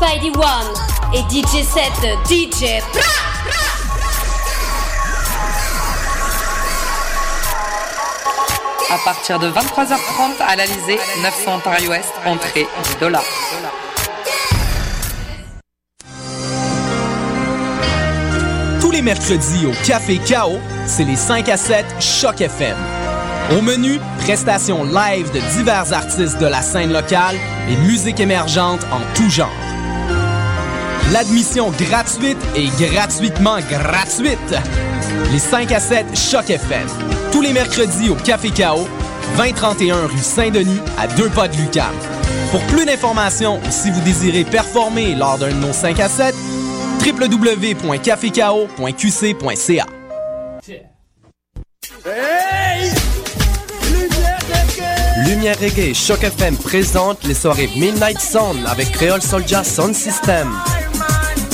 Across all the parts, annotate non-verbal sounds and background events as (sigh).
Spidey One et DJ 7 DJ. À partir de 23h30 à l'Alizé, 900 Ontario Ouest, entrée 10 dollars. Tous les mercredis au Café Chaos, c'est les 5 à 7 Choc FM. Au menu, prestations live de divers artistes de la scène locale et musique émergente en tout genre. L'admission gratuite et gratuitement gratuite. Les 5 à 7 Choc FM. Tous les mercredis au Café Chaos, 2031 rue Saint-Denis, à deux pas de Lucam. Pour plus d'informations ou si vous désirez performer lors d'un de nos 5 à 7, www.cafecao.qc.ca. Lumière Reggae Choc FM présente les soirées Midnight Sound avec Creole Soldier Sound System.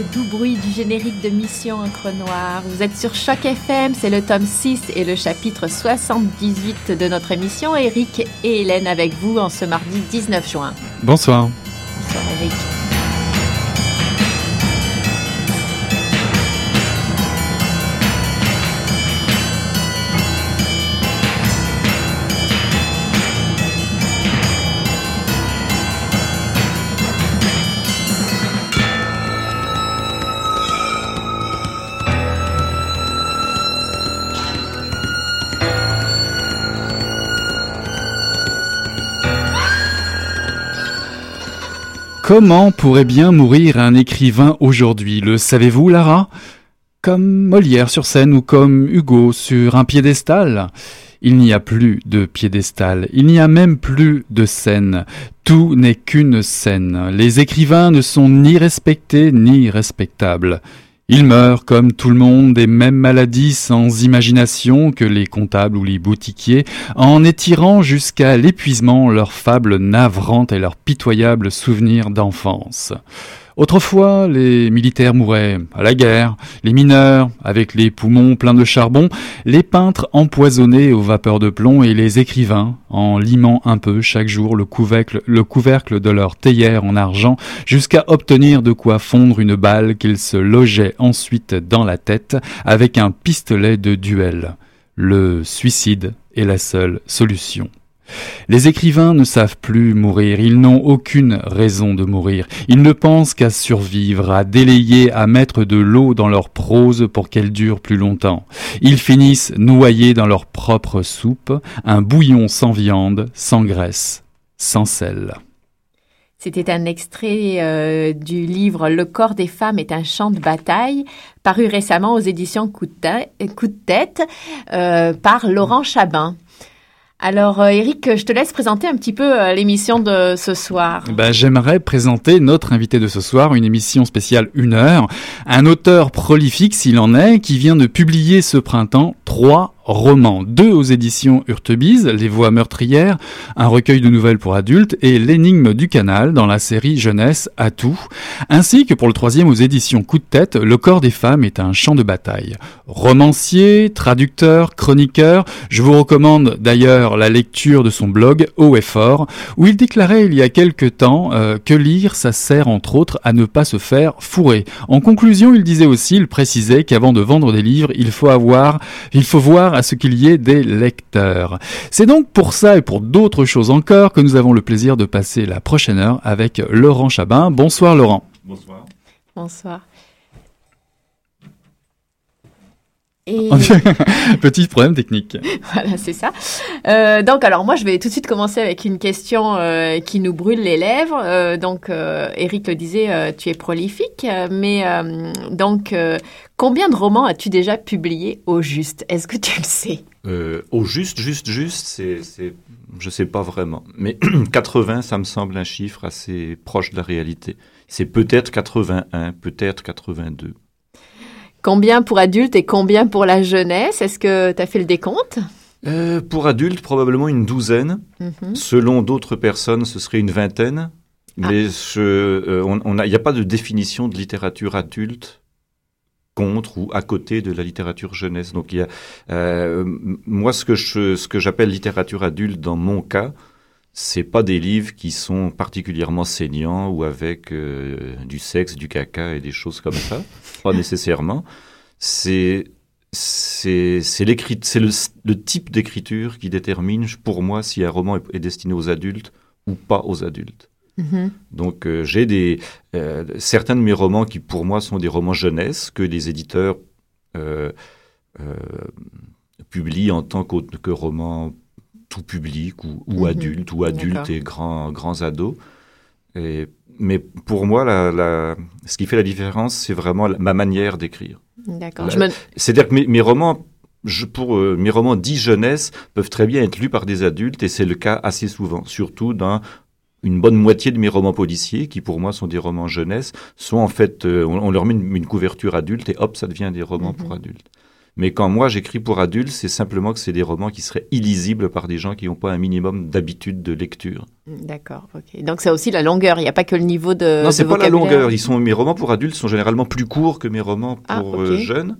Le doux bruit du générique de Mission Encre Noire. Vous êtes sur Choc FM, c'est le tome 6 et le chapitre 78 de notre émission. Eric et Hélène avec vous en ce mardi 19 juin. Bonsoir. Bonsoir Eric. Comment pourrait bien mourir un écrivain aujourd'hui Le savez-vous, Lara? Comme Molière sur scène ou comme Hugo sur un piédestal Il n'y a plus de piédestal, il n'y a même plus de scène. Tout n'est qu'une scène. Les écrivains ne sont ni respectés ni respectables. Ils meurent comme tout le monde des mêmes maladies sans imagination que les comptables ou les boutiquiers, en étirant jusqu'à l'épuisement leurs fables navrantes et leurs pitoyables souvenirs d'enfance. Autrefois, les militaires mouraient à la guerre, les mineurs avec les poumons pleins de charbon, les peintres empoisonnés aux vapeurs de plomb et les écrivains en limant un peu chaque jour le couvercle, le couvercle de leur théière en argent jusqu'à obtenir de quoi fondre une balle qu'ils se logeaient ensuite dans la tête avec un pistolet de duel. Le suicide est la seule solution. Les écrivains ne savent plus mourir, ils n'ont aucune raison de mourir, ils ne pensent qu'à survivre, à délayer, à mettre de l'eau dans leur prose pour qu'elle dure plus longtemps. Ils finissent noyés dans leur propre soupe, un bouillon sans viande, sans graisse, sans sel. C'était un extrait euh, du livre Le corps des femmes est un champ de bataille, paru récemment aux éditions Coup de, tête, euh, par Laurent Chabin. Alors, euh, Eric, je te laisse présenter un petit peu euh, l'émission de ce soir. Ben, J'aimerais présenter notre invité de ce soir, une émission spéciale une heure, un auteur prolifique s'il en est, qui vient de publier ce printemps trois romans, deux aux éditions Urtebise, Les Voix meurtrières, un recueil de nouvelles pour adultes et L'énigme du canal dans la série jeunesse à tout, ainsi que pour le troisième aux éditions Coup de tête, Le corps des femmes est un champ de bataille. Romancier, traducteur, chroniqueur, je vous recommande d'ailleurs la lecture de son blog Haut et Fort, où il déclarait il y a quelque temps euh, que lire ça sert entre autres à ne pas se faire fourrer. En conclusion, il disait aussi, il précisait qu'avant de vendre des livres, il faut avoir, il faut voir à ce qu'il y ait des lecteurs. C'est donc pour ça et pour d'autres choses encore que nous avons le plaisir de passer la prochaine heure avec Laurent Chabin. Bonsoir Laurent. Bonsoir. Bonsoir. Et... (laughs) Petit problème technique. (laughs) voilà, c'est ça. Euh, donc, alors moi, je vais tout de suite commencer avec une question euh, qui nous brûle les lèvres. Euh, donc, euh, Eric le disait, euh, tu es prolifique, mais euh, donc, combien de romans as-tu déjà publiés au juste? Est-ce que tu le sais? Au juste, juste, juste, c'est, c'est, je sais pas vraiment. Mais (clears throat) 80, ça me semble un chiffre assez proche de la réalité. C'est peut-être 81, peut-être 82. Combien pour adultes et combien pour la jeunesse? Est-ce que tu as fait le décompte? Euh, Pour adultes, probablement une douzaine. Mm-hmm. Selon d'autres personnes, ce serait une vingtaine. Ah. Mais euh, on il n'y a pas de définition de littérature adulte contre ou à côté de la littérature jeunesse. Donc il y a, euh, moi, ce que je, ce que j'appelle littérature adulte dans mon cas, c'est pas des livres qui sont particulièrement saignants ou avec euh, du sexe, du caca et des choses comme ça. (laughs) pas nécessairement. C'est c'est c'est c'est le, le, type d'écriture qui détermine pour moi si un roman est, destiné aux adultes ou pas aux adultes. Mm-hmm. Donc euh, j'ai des euh, certains de mes romans qui pour moi sont des romans jeunesse que les éditeurs euh, publient en tant que, que romans tout public ou, ou mhm. adulte ou adultes et grands, grands ados. Et, mais pour moi, la, la, ce qui fait la différence, c'est vraiment ma manière d'écrire. D'accord. Me... C'est-à-dire que mes, mes romans, je, pour euh, mes romans dits jeunesse, peuvent très bien être lus par des adultes, et c'est le cas assez souvent, surtout dans une bonne moitié de mes romans policiers, qui pour moi sont des romans jeunesse, sont en fait, euh, on, on, leur met une, une, couverture adulte, et hop, ça devient des romans pour mhm. adultes. Mais quand moi j'écris pour adultes, c'est simplement que c'est des romans qui seraient illisibles par des gens qui n'ont pas un minimum d'habitude de lecture. D'accord, ok. Donc c'est aussi la longueur, il n'y a pas que le niveau de. Non, c'est pas la longueur. Ils sont, mes romans pour adultes sont généralement plus courts que mes romans ah, pour ah, okay. jeunes.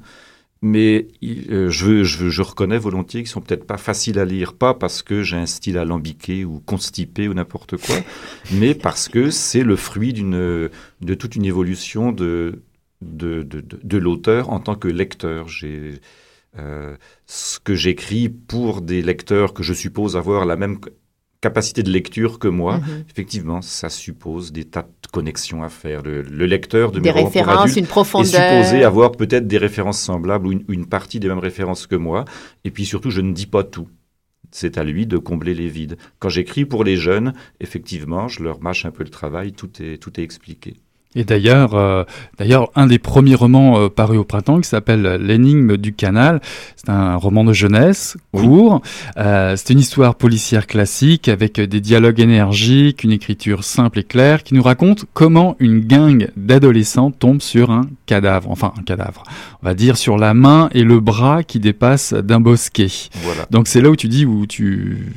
Mais euh, je, je, je, reconnais volontiers qu'ils sont peut-être pas faciles à lire, pas parce que j'ai un style alambiqué ou constipé ou n'importe quoi, (laughs) mais parce que c'est le fruit d'une de toute une évolution de de, de, de, de l'auteur en tant que lecteur. J'ai euh, ce que j'écris pour des lecteurs que je suppose avoir la même capacité de lecture que moi. Mm -hmm. Effectivement, ça suppose des tas de connexions à faire. Le, le lecteur de des mes références, une profondeur. est supposé avoir peut-être des références semblables ou une, une partie des mêmes références que moi. Et puis surtout, je ne dis pas tout. C'est à lui de combler les vides. Quand j'écris pour les jeunes, effectivement, je leur mâche un peu le travail, tout est, tout est expliqué. Et d'ailleurs, euh, d'ailleurs, un des premiers romans euh, parus au printemps qui s'appelle L'énigme du canal, c'est un roman de jeunesse court. Oui. Euh, c'est une histoire policière classique avec des dialogues énergiques, une écriture simple et claire qui nous raconte comment une gang d'adolescents tombe sur un cadavre, enfin un cadavre, on va dire sur la main et le bras qui dépassent d'un bosquet. Voilà. Donc c'est là où tu dis où tu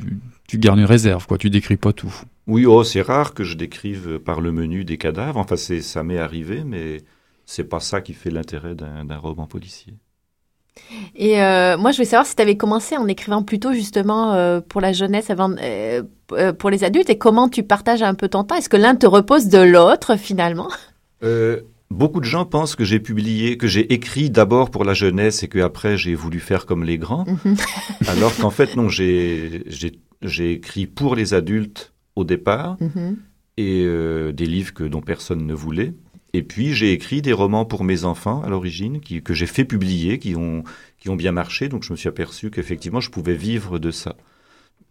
tu gardes une réserve, quoi. Tu décris pas tout. Oui, oh, c'est rare que je décrive par le menu des cadavres. Enfin, c'est, ça m'est arrivé, mais c'est pas ça qui fait l'intérêt d'un, d'un roman policier. Et euh, moi, je voulais savoir si tu avais commencé en écrivant plutôt justement euh, pour la jeunesse avant euh, pour les adultes et comment tu partages un peu ton temps? Est-ce que l'un te repose de l'autre finalement? Euh, Beaucoup de gens pensent que j'ai publié, que j'ai écrit d'abord pour la jeunesse et que après j'ai voulu faire comme les grands, mm-hmm. (laughs) alors qu'en fait non, j'ai, j'ai j'ai écrit pour les adultes au départ -hmm. et euh, des livres que, dont personne ne voulait. Et puis j'ai écrit des romans pour mes enfants à l'origine, que j'ai fait publier, qui ont, qui ont bien marché. Donc je me suis aperçu qu'effectivement je pouvais vivre de ça.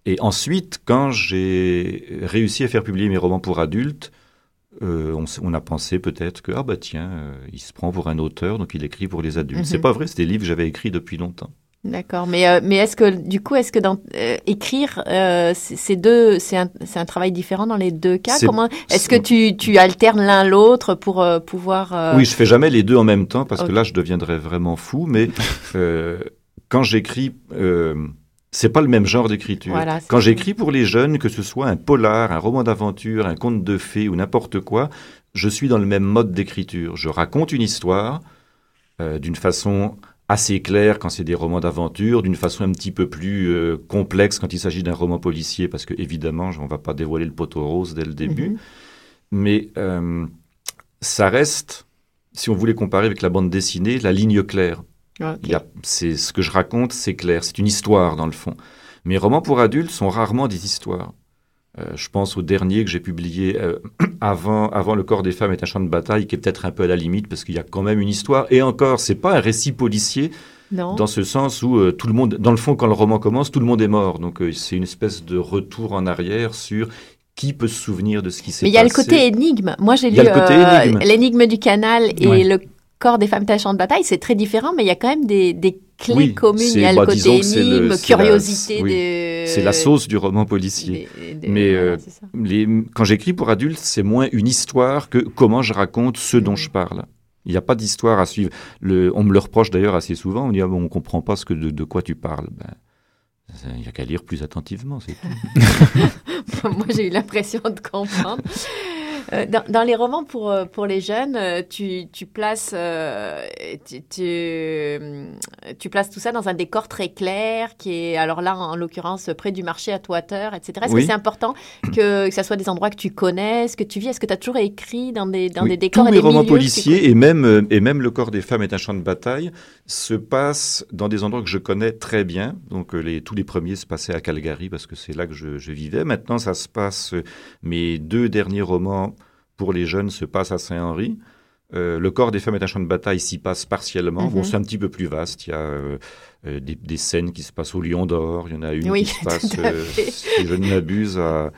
Et ensuite, quand j'ai réussi à faire publier mes romans pour adultes, euh, on, on, a pensé peut-être que ah bah tiens, euh, il se prend pour un auteur, donc il écrit pour les adultes. Mm -hmm. C'est pas vrai, c'est des livres que j'avais écrits depuis longtemps. D'accord, mais euh, mais est-ce que du coup est-ce que dans écrire c'est deux c'est un un travail différent dans les deux cas? Est Comment est-ce que tu tu alternes l'un l'autre pour pouvoir Oui, je fais jamais les deux en même temps parce okay. que là je deviendrais vraiment fou mais quand j'écris, c'est pas le même genre d'écriture. Voilà, quand j'écris pour les jeunes, que ce soit un polar, un roman d'aventure, un conte de fées ou n'importe quoi, je suis dans le même mode d'écriture. Je raconte une histoire euh, d'une façon assez claire quand c'est des romans d'aventure, d'une façon un petit peu plus euh, complexe quand il s'agit d'un roman policier, parce que évidemment, on va pas dévoiler le poteau rose dès le début. Mhm. Mais euh, ça reste, si on voulait comparer avec la bande dessinée, la ligne claire. Ok. Il y a- c'est ce que je raconte, c'est clair, c'est une histoire dans le fond. Mes romans pour adultes sont rarement des histoires. Euh, je pense au dernier que j'ai publié euh, (clears throat) avant, avant Le corps des femmes est un champ de bataille, qui est peut-être un peu à la limite parce qu'il y a quand même une histoire. Et encore, c'est pas un récit policier Non. dans ce sens où euh, tout le monde, dans le fond, quand le roman commence, tout le monde est mort. Donc c'est une espèce de retour en arrière sur qui peut se souvenir de ce qui s'est Mais passé. il y a le côté énigme. Moi, j'ai lu l'énigme du canal et Ouais. le corps des femmes tachant de bataille. C'est très différent, mais il y a quand même des, des clés Oui, communes. Il y a bah, le disons côté le- énigme, la- curiosité oui. C'est la sauce du roman policier. des- des- Mais, euh. Les- quand j'écris pour adultes, c'est moins une histoire que comment je raconte ce dont je parle. Il n'y a pas d'histoire à suivre. Le, on me le reproche d'ailleurs assez souvent. On me dit ah, bon, on comprend pas ce que de, de quoi tu parles. Ben, il n'y a qu'à lire plus attentivement. C'est tout. (laughs) Moi, j'ai eu l'impression de comprendre. Euh, Dans, dans les romans pour, euh, pour les jeunes, euh, tu, tu, places, tu, tu, euh, tu places tout ça dans un décor très clair, qui est, alors là, en l'occurrence, près du marché à Toiteur, etc. Est-ce Oui. que c'est important que, que ça soit des endroits que tu connaisses, que tu vis? Est-ce que tu as toujours écrit dans des, dans Oui, des décors Tous et mes des romans policiers et même, euh, et même Le corps des femmes est un champ de bataille se passent dans des endroits que je connais très bien. Donc euh, les, tous les premiers se passaient à Calgary parce que c'est là que je, je vivais. Maintenant, ça se passe. euh, mes deux derniers romans pour les jeunes se passent à Saint-Henri. Euh, le corps des femmes est un champ de bataille s'y passe partiellement. Bon, Mhm. c'est un petit peu plus vaste. Il y a euh, euh, des, des scènes qui se passent au Lion d'Or. Il y en a une Oui, qui se (laughs) passe, euh, si je ne m'abuse, à,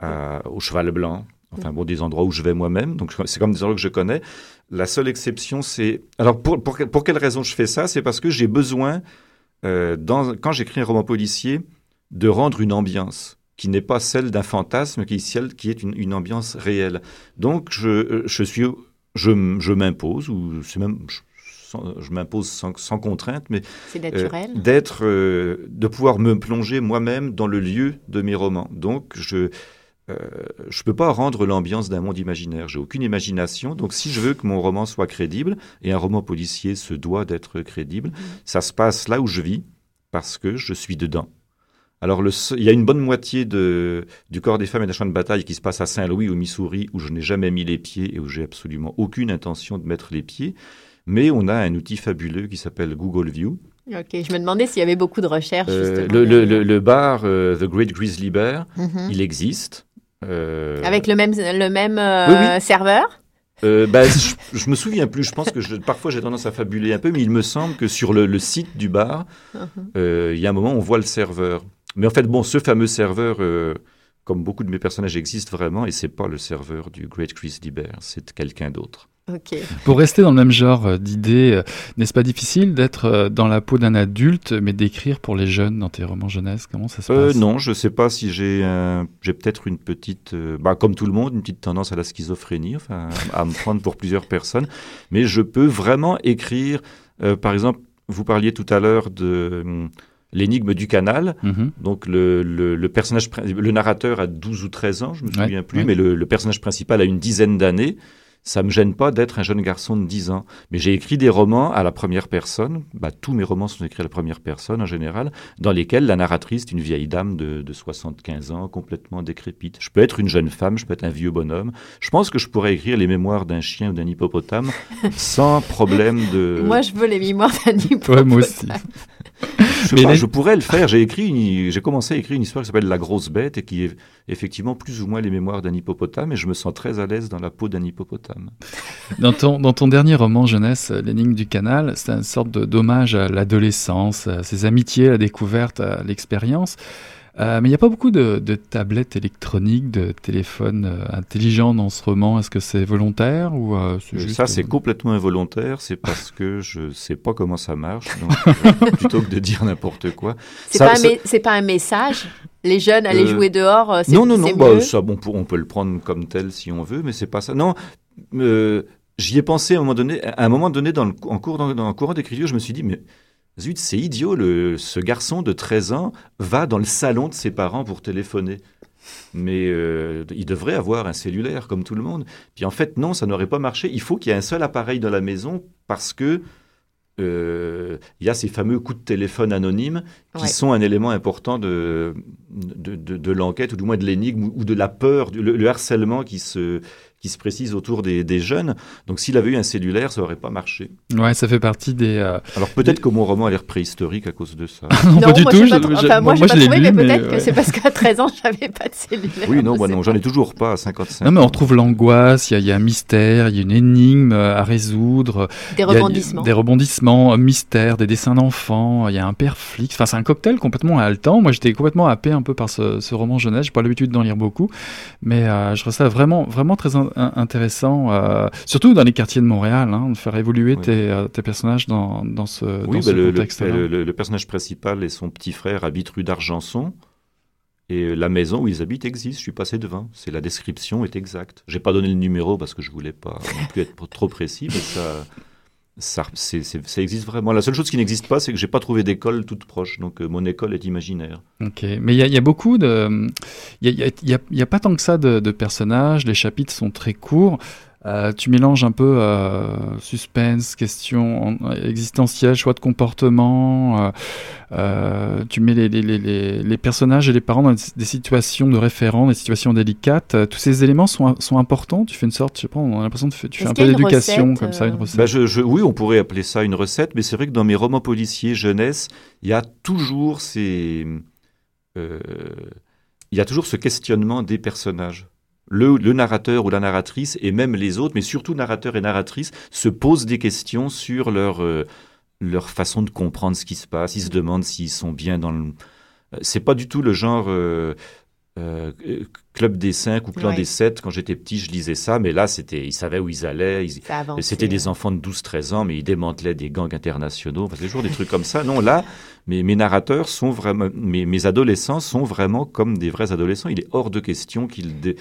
à- au Cheval Blanc. Enfin bon, des endroits où je vais moi-même. Donc c'est comme des endroits que je connais. La seule exception, c'est... Alors pour, pour, pour quelle raison je fais ça? C'est parce que j'ai besoin, dans, quand j'écris un roman policier, de rendre une ambiance qui n'est pas celle d'un fantasme, qui est celle qui est une, une ambiance réelle. Donc je, je suis, je, m'impose ou c'est même, je, m'impose sans, sans contrainte, mais C'est euh, naturel. d'être, euh, de pouvoir me plonger moi-même dans le lieu de mes romans. Donc je euh, je peux pas rendre l'ambiance d'un monde imaginaire. J'ai aucune imagination. Donc, si je veux que mon roman soit crédible, et un roman policier se doit d'être crédible, ça se passe là où je vis, parce que je suis dedans. Alors, le, il y a une bonne moitié de, du corps des femmes et des champs de bataille qui se passe à Saint-Louis, au Missouri, où je n'ai jamais mis les pieds et où j'ai absolument aucune intention de mettre les pieds. Mais on a un outil fabuleux qui s'appelle Google View. Ok, je me demandais s'il y avait beaucoup de recherches. Euh, le, le- derrière. le- le bar euh, The Great Grizzly Bear, Mhm. il existe. Euh, Avec le même, le même Oui, oui. serveur Euh, bah, je, je me souviens plus. Je pense que je- parfois j'ai tendance à fabuler un peu, mais il me semble que sur le, le site du bar, euh, il y a un moment on voit le serveur. Mais en fait, bon, ce fameux serveur, euh, comme beaucoup de mes personnages, existe vraiment, et c'est pas le serveur du Great Grizzly Bear, c'est quelqu'un d'autre. Ok. Pour rester dans le même genre euh, d'idées, euh, n'est-ce pas difficile d'être dans la peau d'un adulte, mais d'écrire pour les jeunes dans tes romans jeunesse? Comment ça se Euh, passe? non, je sais pas si j'ai un- j'ai peut-être une petite, euh, bah, comme tout le monde, une petite tendance à la schizophrénie, enfin, à me prendre pour plusieurs personnes. Mais je peux vraiment écrire, euh, par exemple, vous parliez tout à l'heure de hum, l'énigme du canal. Mhm. Donc le, le, le personnage, le narrateur a 12 ou 13 ans, je me Ouais, souviens plus, ouais. mais le, le personnage principal a une dizaine d'années. Ça me gêne pas d'être un jeune garçon de 10 ans. Mais j'ai écrit des romans à la première personne. Bah, tous mes romans sont écrits à la première personne en général, dans lesquels la narratrice est une vieille dame de, de 75 ans, complètement décrépite. Je peux être une jeune femme, je peux être un vieux bonhomme. Je pense que je pourrais écrire les mémoires d'un chien ou d'un hippopotame (laughs) sans problème de. Moi, je veux les mémoires d'un Ouais, moi aussi. Je, Mais pas, je pourrais le faire. J'ai écrit, une- j'ai commencé à écrire une histoire qui s'appelle La grosse bête et qui est effectivement plus ou moins les mémoires d'un hippopotame. Et je me sens très à l'aise dans la peau d'un hippopotame. Dans ton, dans ton dernier roman jeunesse, L'énigme du canal, c'est une sorte de dommage à l'adolescence, à ses amitiés, à la découverte, à l'expérience. Euh, mais il n'y a pas beaucoup de, de tablettes électroniques, de téléphones euh, intelligents dans ce roman. Est-ce que c'est volontaire ou euh, juste... Ça, c'est complètement involontaire. C'est parce que je sais pas comment ça marche. Donc, (laughs) euh, plutôt que de dire n'importe quoi. C'est pas, ça- pas un message? Les jeunes allaient Euh, jouer dehors. Non, non, non. bah, ça, bon, on peut le prendre comme tel si on veut, mais c'est pas ça. Non, euh, j'y ai pensé à un moment donné. À un moment donné, dans le, en cours, dans, dans le courant d'écriture, je me suis dit, mais Zut, c'est idiot, le, ce garçon de 13 ans va dans le salon de ses parents pour téléphoner. Mais euh, il devrait avoir un cellulaire comme tout le monde. Puis en fait, non, ça n'aurait pas marché. Il faut qu'il y ait un seul appareil dans la maison parce que euh, il y a ces fameux coups de téléphone anonymes qui Ouais. sont un élément important de, de, de- de l'enquête, ou du moins de l'énigme, ou- de la peur, le harcèlement qui se, qui se précise autour des, des jeunes. Donc s'il avait eu un cellulaire, ça n'aurait pas marché. Ouais, ça fait partie des. euh, Alors peut-être que mon roman a l'air préhistorique à cause de ça. (laughs) non, pas du moi, tout. pas je- je- enfin, moi, pas je l'ai trouvé, lu, mais peut-être ouais. que c'est parce qu'à 13 ans, j'avais pas de cellulaire. oui, non, moi non, pas. j'en ai toujours pas à 55 Non, mais on retrouve l'angoisse, il y, a- il y a un mystère, il y a une énigme à résoudre. Des rebondissements. Des rebondissements, mystère, des dessins d'enfants, il y a un père flic. Enfin, c'est un cocktail complètement haletant. Moi, j'étais complètement happé un peu par ce, ce roman jeunesse. J'ai pas l'habitude d'en lire beaucoup, mais euh, je trouve ça vraiment, vraiment très in- in- intéressant, euh, surtout dans les quartiers de Montréal, hein, de faire évoluer Oui. tes, euh, tes personnages dans, dans ce, Oui, dans bah, le, le- contexte-là. le- le- le personnage principal et son petit frère habitent rue d'Argenson. Et euh, la maison où ils habitent existe. Je suis passé devant. C'est la description est exacte. J'ai pas donné le numéro parce que je voulais pas non plus être trop précis, mais ça, ça, existe vraiment. La seule chose qui n'existe pas, c'est que j'ai pas trouvé d'école toute proche. Donc euh, mon école est imaginaire. Ok, mais il y, y a beaucoup de, il y a, y a- y a pas tant que ça de, de personnages. Les chapitres sont très courts. Euh, tu mélanges un peu euh, suspense, questions en- existentielles, choix de comportement. euh, euh, tu mets les, les, les- les, les personnages et les parents dans des, situations de référent, des situations délicates. Tous ces éléments sont, sont importants. Tu fais une sorte, je sais pas, on a l'impression que tu fais, tu fais Est-ce un peu d'éducation comme ça, une recette. Bah, je, je- oui, on pourrait appeler ça une recette, mais c'est vrai que dans mes romans policiers jeunesse, il y a toujours ces, euh, il y a toujours ce questionnement des personnages. Le, le narrateur ou la narratrice, et même les autres, mais surtout narrateur et narratrice, se posent des questions sur leur, euh, leur façon de comprendre ce qui se passe. Ils se demandent s'ils sont bien dans le. Euh, C'est pas du tout le genre. euh, euh, Club des 5 ou Clan Ouais. des 7, quand j'étais petit, je lisais ça, mais là, c'était, ils savaient où ils allaient, c'était des enfants de 12-13 ans, mais ils démantelaient des gangs internationaux. Enfin, c'est toujours des trucs comme ça. Non, là, mes, mes narrateurs sont vraiment, mes, mes adolescents sont vraiment comme des vrais adolescents. Il est hors de question qu'ils dé-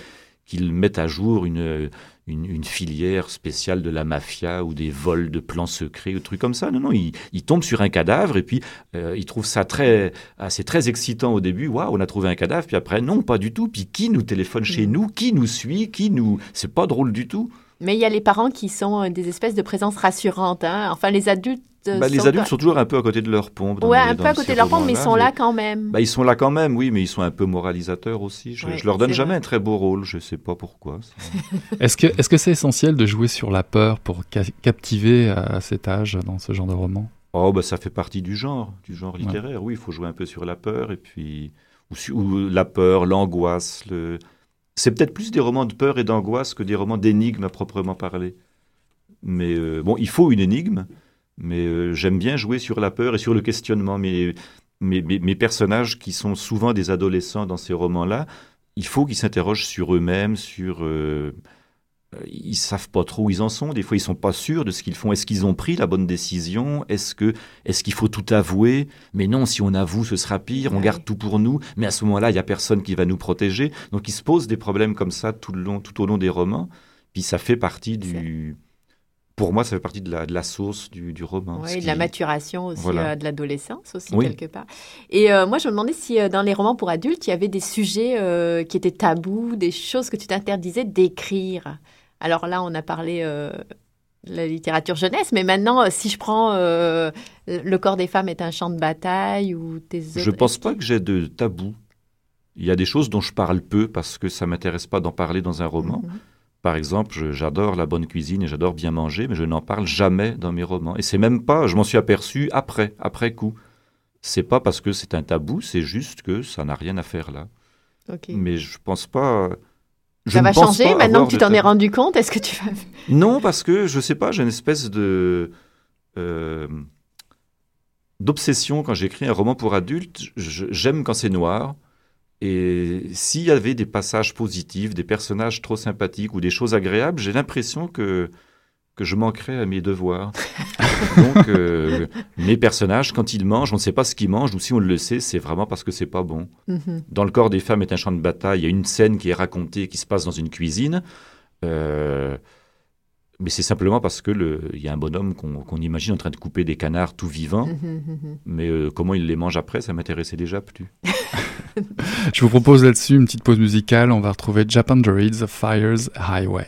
qu'ils mettent à jour une, une, une filière spéciale de la mafia ou des vols de plans secrets ou trucs comme ça. Non, non, ils, ils tombent sur un cadavre et puis euh, ils trouvent ça très, ah, c'est très excitant au début. Waouh, on a trouvé un cadavre. Puis après, non, pas du tout. Puis qui nous téléphone chez Mm. nous? Qui nous suit? Qui nous C'est pas drôle du tout. Mais il y a les parents qui sont euh, des espèces de présences rassurantes. Hein. Enfin, les adultes. euh, Bah, les adultes pas- sont toujours un peu à côté de leur pompe. les- un peu à côté de leur pompe, mais ils sont là quand même. Bah, ils sont là quand même, oui, mais ils sont un peu moralisateurs aussi. Je, Ouais, je leur donne c'est jamais vrai. un très beau rôle, je sais pas pourquoi. (laughs) Est-ce que est-ce que c'est essentiel de jouer sur la peur pour ca- captiver à cet âge dans ce genre de roman? Oh, bah, ça fait partie du genre, du genre littéraire. Oui, il faut jouer un peu sur la peur et puis ou la peur, l'angoisse. Le... C'est peut-être plus des romans de peur et d'angoisse que des romans d'énigmes à proprement parler. Mais euh, bon, il faut une énigme, mais euh, j'aime bien jouer sur la peur et sur le questionnement. Mes, personnages, qui sont souvent des adolescents dans ces romans-là, il faut qu'ils s'interrogent sur eux-mêmes, sur... euh, ils savent pas trop où ils en sont. Des fois, ils sont pas sûrs de ce qu'ils font. Est-ce qu'ils ont pris la bonne décision? Est-ce que, est-ce qu'il faut tout avouer? Mais non, si on avoue, ce sera pire. On Ouais. garde tout pour nous. Mais à ce moment-là, il y a personne qui va nous protéger. Donc, ils se posent des problèmes comme ça tout le long, tout au long des romans. Puis ça fait partie du. Pour moi, ça fait partie de la, de la source du, du roman. Oui, de la maturation aussi, Voilà. euh, de l'adolescence aussi, Oui. quelque part. Et euh, moi, je me demandais si euh, dans les romans pour adultes, il y avait des sujets euh, qui étaient tabous, des choses que tu t'interdisais d'écrire. Alors là, on a parlé euh, de la littérature jeunesse, mais maintenant, euh, si je prends euh, Le corps des femmes est un champ de bataille ou tes Je autres- pense pas que j'ai de tabou. Il y a des choses dont je parle peu parce que ça m'intéresse pas d'en parler dans un roman. Mhm. Par exemple, je- j'adore la bonne cuisine et j'adore bien manger, mais je n'en parle jamais dans mes romans. Et c'est même pas, je m'en suis aperçu après, après coup. C'est pas parce que c'est un tabou, c'est juste que ça n'a rien à faire là. Mais je pense pas. Je Ça va changer maintenant que tu t'en es rendu compte Est-ce que tu vas... Non, parce que je sais pas, j'ai une espèce de euh, d'obsession quand j'écris un roman pour adultes. J'aime quand c'est noir. Et s'il y avait des passages positifs, des personnages trop sympathiques ou des choses agréables, j'ai l'impression que que je manquerais à mes devoirs. (laughs) Donc, euh, mes personnages, quand ils mangent, on ne sait pas ce qu'ils mangent, ou si on le sait, c'est vraiment parce que c'est pas bon. Mhm. Dans le corps des femmes est un champ de bataille. Il y a une scène qui est racontée, qui se passe dans une cuisine. Euh, Mais c'est simplement parce que il y a un bonhomme qu'on qu'on imagine en train de couper des canards tout vivants. Mais euh, comment il les mange après, ça m'intéressait déjà plus. (laughs) Je vous propose là-dessus une petite pause musicale. On va retrouver Japan Druids, Fires Highway.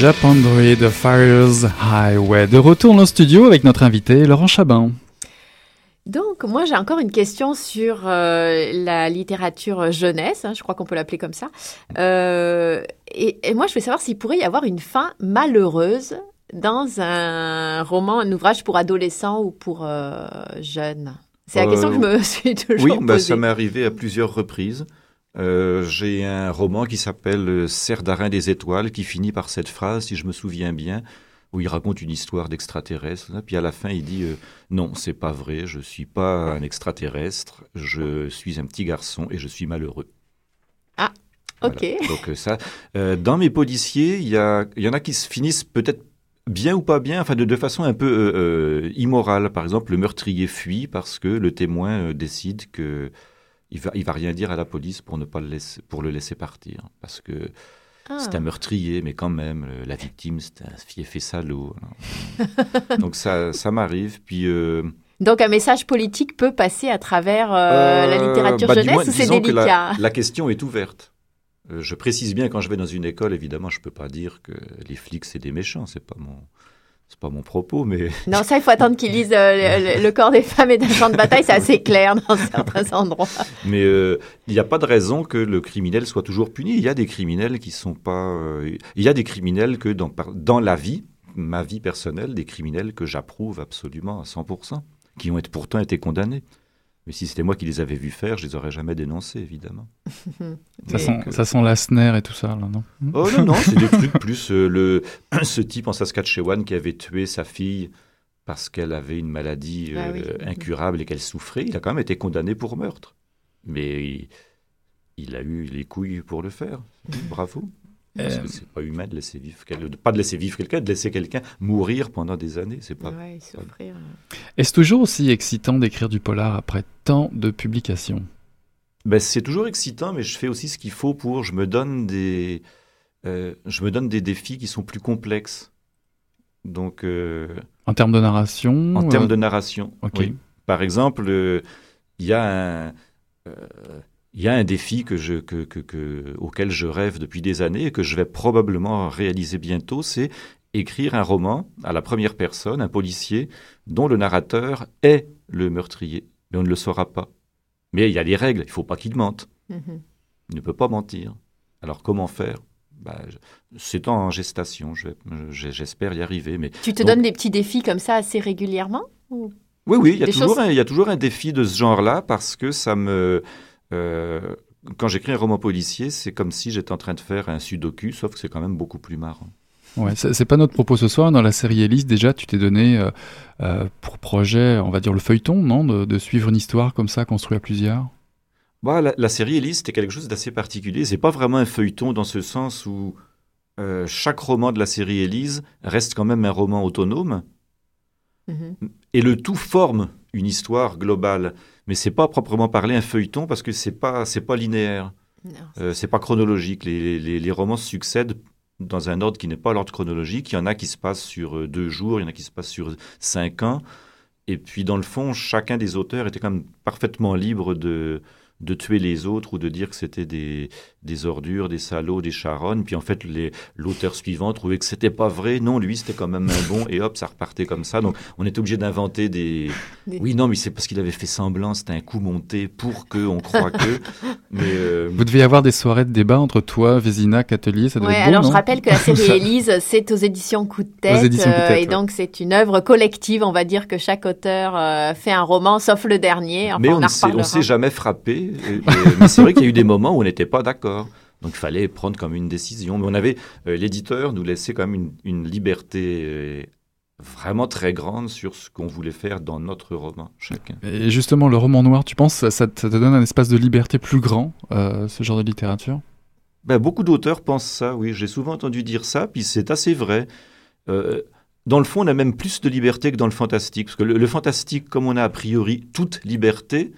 Japan Druid Fires Highway. De retour dans le studio avec notre invité Laurent Chabin. Donc, moi, j'ai encore une question sur euh, la littérature jeunesse, hein, je crois qu'on peut l'appeler comme ça. Euh, et, et moi, je veux savoir s'il pourrait y avoir une fin malheureuse dans un roman, un ouvrage pour adolescents ou pour euh, jeunes. C'est la question que je me (laughs) suis toujours Oui, posée. bah, ça m'est arrivé à plusieurs reprises. Euh, J'ai un roman qui s'appelle euh, Serre d'arin des étoiles, qui finit par cette phrase, si je me souviens bien, où il raconte une histoire d'extraterrestre. Puis à la fin, il dit euh, Non, c'est pas vrai, je suis pas un extraterrestre, je suis un petit garçon et je suis malheureux. Ah, ok. Donc ça, euh, dans mes policiers, il y, a- il y en a qui se finissent peut-être bien ou pas bien, enfin de, de façon un peu euh, immorale. Par exemple, le meurtrier fuit parce que le témoin décide que il va, il va rien dire à la police pour ne pas le laisser, pour le laisser partir, parce que Ah. c'est un meurtrier, mais quand même, la victime, c'est un fiefé salaud. (laughs) Donc ça, ça m'arrive. Puis euh, Donc, un message politique peut passer à travers euh, la euh, littérature bah, jeunesse moins, ou c'est que la- délicat? la, question est ouverte. Je précise bien quand je vais dans une école, évidemment, je peux pas dire que les flics c'est des méchants, c'est pas mon, c'est pas mon propos, mais (laughs) Non, ça, il faut attendre qu'ils lisent euh, le, le corps des femmes et d'un champ de bataille, c'est assez clair dans certains endroits. mais euh, il n'y a pas de raison que le criminel soit toujours puni. Il y a des criminels qui sont pas, euh, il y a des criminels que dans dans la vie, ma vie personnelle, des criminels que j'approuve absolument à 100%, qui ont pourtant été condamnés. Mais si c'était moi qui les avais vus faire, je les aurais jamais dénoncés, évidemment. (laughs) Ça sent, ça sent la snare et tout ça, là, non? Oh non, non, c'est des (laughs) trucs plus euh, le, (clears throat) ce type en Saskatchewan qui avait tué sa fille parce qu'elle avait une maladie Ah euh, oui. incurable et qu'elle souffrait. Il a quand même été condamné pour meurtre. Mais il, il a eu les couilles pour le faire. (laughs) Bravo. Parce Euh, que c'est pas humain de laisser vivre pas de laisser vivre quelqu'un, de laisser quelqu'un mourir pendant des années. C'est pas. Ouais, souffrir. Est-ce toujours aussi excitant d'écrire du polar après tant de publications? Ben, c'est toujours excitant, mais je fais aussi ce qu'il faut pour. Je me donne des, euh, je me donne des défis qui sont plus complexes. Donc, euh, En termes de narration en termes de narration, ok. oui. Par exemple, euh, il y a un, euh, il y a un défi que je, que, que- que- auquel je rêve depuis des années et que je vais probablement réaliser bientôt, c'est écrire un roman à la première personne, un policier, dont le narrateur est le meurtrier. Mais on ne le saura pas. Mais il y a des règles, il ne faut pas qu'il mente. Mhm. Il ne peut pas mentir. Alors comment faire? Bah, C'est en gestation, je- j'espère y arriver. Mais Tu te Donc- donnes des petits défis comme ça assez régulièrement ou- Oui, oui, il y, a Des toujours choses- un, il y a toujours un défi de ce genre-là parce que ça me. Euh, quand j'écris un roman policier, c'est comme si j'étais en train de faire un sudoku, sauf que c'est quand même beaucoup plus marrant. Ouais, c'est pas notre propos ce soir. Dans la série Élise, déjà, tu t'es donné euh, euh, pour projet, on va dire le feuilleton, non de, de suivre une histoire comme ça, construite à plusieurs? Bah, la, la série Élise, c'était quelque chose d'assez particulier. C'est pas vraiment un feuilleton dans ce sens où euh, chaque roman de la série Élise reste quand même un roman autonome Mhm. et le tout forme une histoire globale. Mais c'est pas proprement parler un feuilleton parce que c'est pas c'est pas linéaire. Euh, c'est pas chronologique. Les, les- les romans succèdent dans un ordre qui n'est pas l'ordre chronologique. Il y en a qui se passent sur euh, deux jours, il y en a qui se passent sur cinq ans. Et puis, dans le fond, chacun des auteurs était quand même parfaitement libre de, de tuer les autres ou de dire que c'était des, des ordures, des salauds, des charognes. Puis, en fait, les- l'auteur suivant trouvait que c'était pas vrai. Non, lui, c'était quand même un bon. Et hop, ça repartait comme ça. Donc, on était obligé d'inventer des... Des- Oui, non, mais c'est parce qu'il avait fait semblant. C'était un coup monté pour que on croit que... (laughs) Mais... euh, Vous devez avoir des soirées de débat entre toi, Vézinac, Atelier, ça doit Ouais, être beau, alors non je rappelle que la série (laughs) Élise, c'est aux éditions Coup de tête, Aux éditions Coup de euh, et ouais. donc c'est une œuvre collective. On va dire que chaque auteur euh, fait un roman, sauf le dernier. Enfin, mais on, on ne s'est- jamais frappé. Et- et- mais c'est vrai qu'il y a eu des moments où on n'était pas d'accord. Donc il fallait prendre comme une décision. Mais on avait euh, l'éditeur nous laissait quand même une, une liberté euh, vraiment très grande sur ce qu'on voulait faire dans notre roman chacun. Et justement, le roman noir, tu penses, ça, ça te donne un espace de liberté plus grand, euh, ce genre de littérature? Ben, beaucoup d'auteurs pensent ça. Oui, j'ai souvent entendu dire ça. Puis c'est assez vrai. Dans le fond, on a même plus de liberté que dans le fantastique. Parce que le, le fantastique, comme on a a priori toute liberté,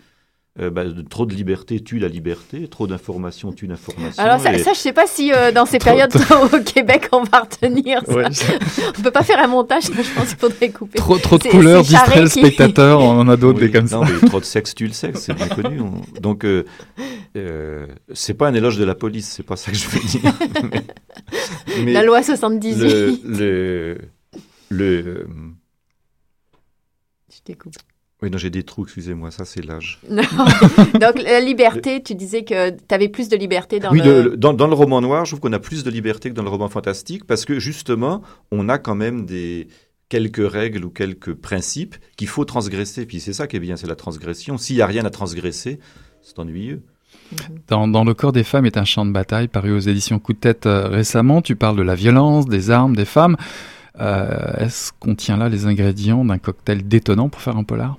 euh, ben, trop de liberté tue la liberté, trop d'informations tue l'information. Alors ça, et- ça, je sais pas si euh, dans ces Trop périodes (laughs) au Québec on va retenir ça. Ouais. (laughs) On peut pas faire un montage, ça, je pense qu'il faudrait couper. Trop, trop de couleurs distraient le qui- spectateur, on en a d'autres Oui, des comme ça. non, mais trop de sexe tue le sexe, c'est bien connu. On- Donc, euh, euh, c'est pas un éloge de la police, c'est pas ça que je veux dire. (laughs) mais, mais La loi 78. le, le, le- Je t'écoute. Oui, non, j'ai des trous, excusez-moi, ça c'est l'âge. (laughs) Non. Donc la liberté, tu disais que tu avais plus de liberté dans oui, le... le- dans, dans le roman noir, je trouve qu'on a plus de liberté que dans le roman fantastique parce que justement, on a quand même des quelques règles ou quelques principes qu'il faut transgresser. Puis c'est ça qui est bien, c'est la transgression. S'il n'y a rien à transgresser, c'est ennuyeux. Dans, dans Le corps des femmes est un champ de bataille paru aux éditions Coup de tête euh, récemment. Tu parles de la violence, des armes, des femmes. Euh, Est-ce qu'on tient là les ingrédients d'un cocktail détonnant pour faire un polar?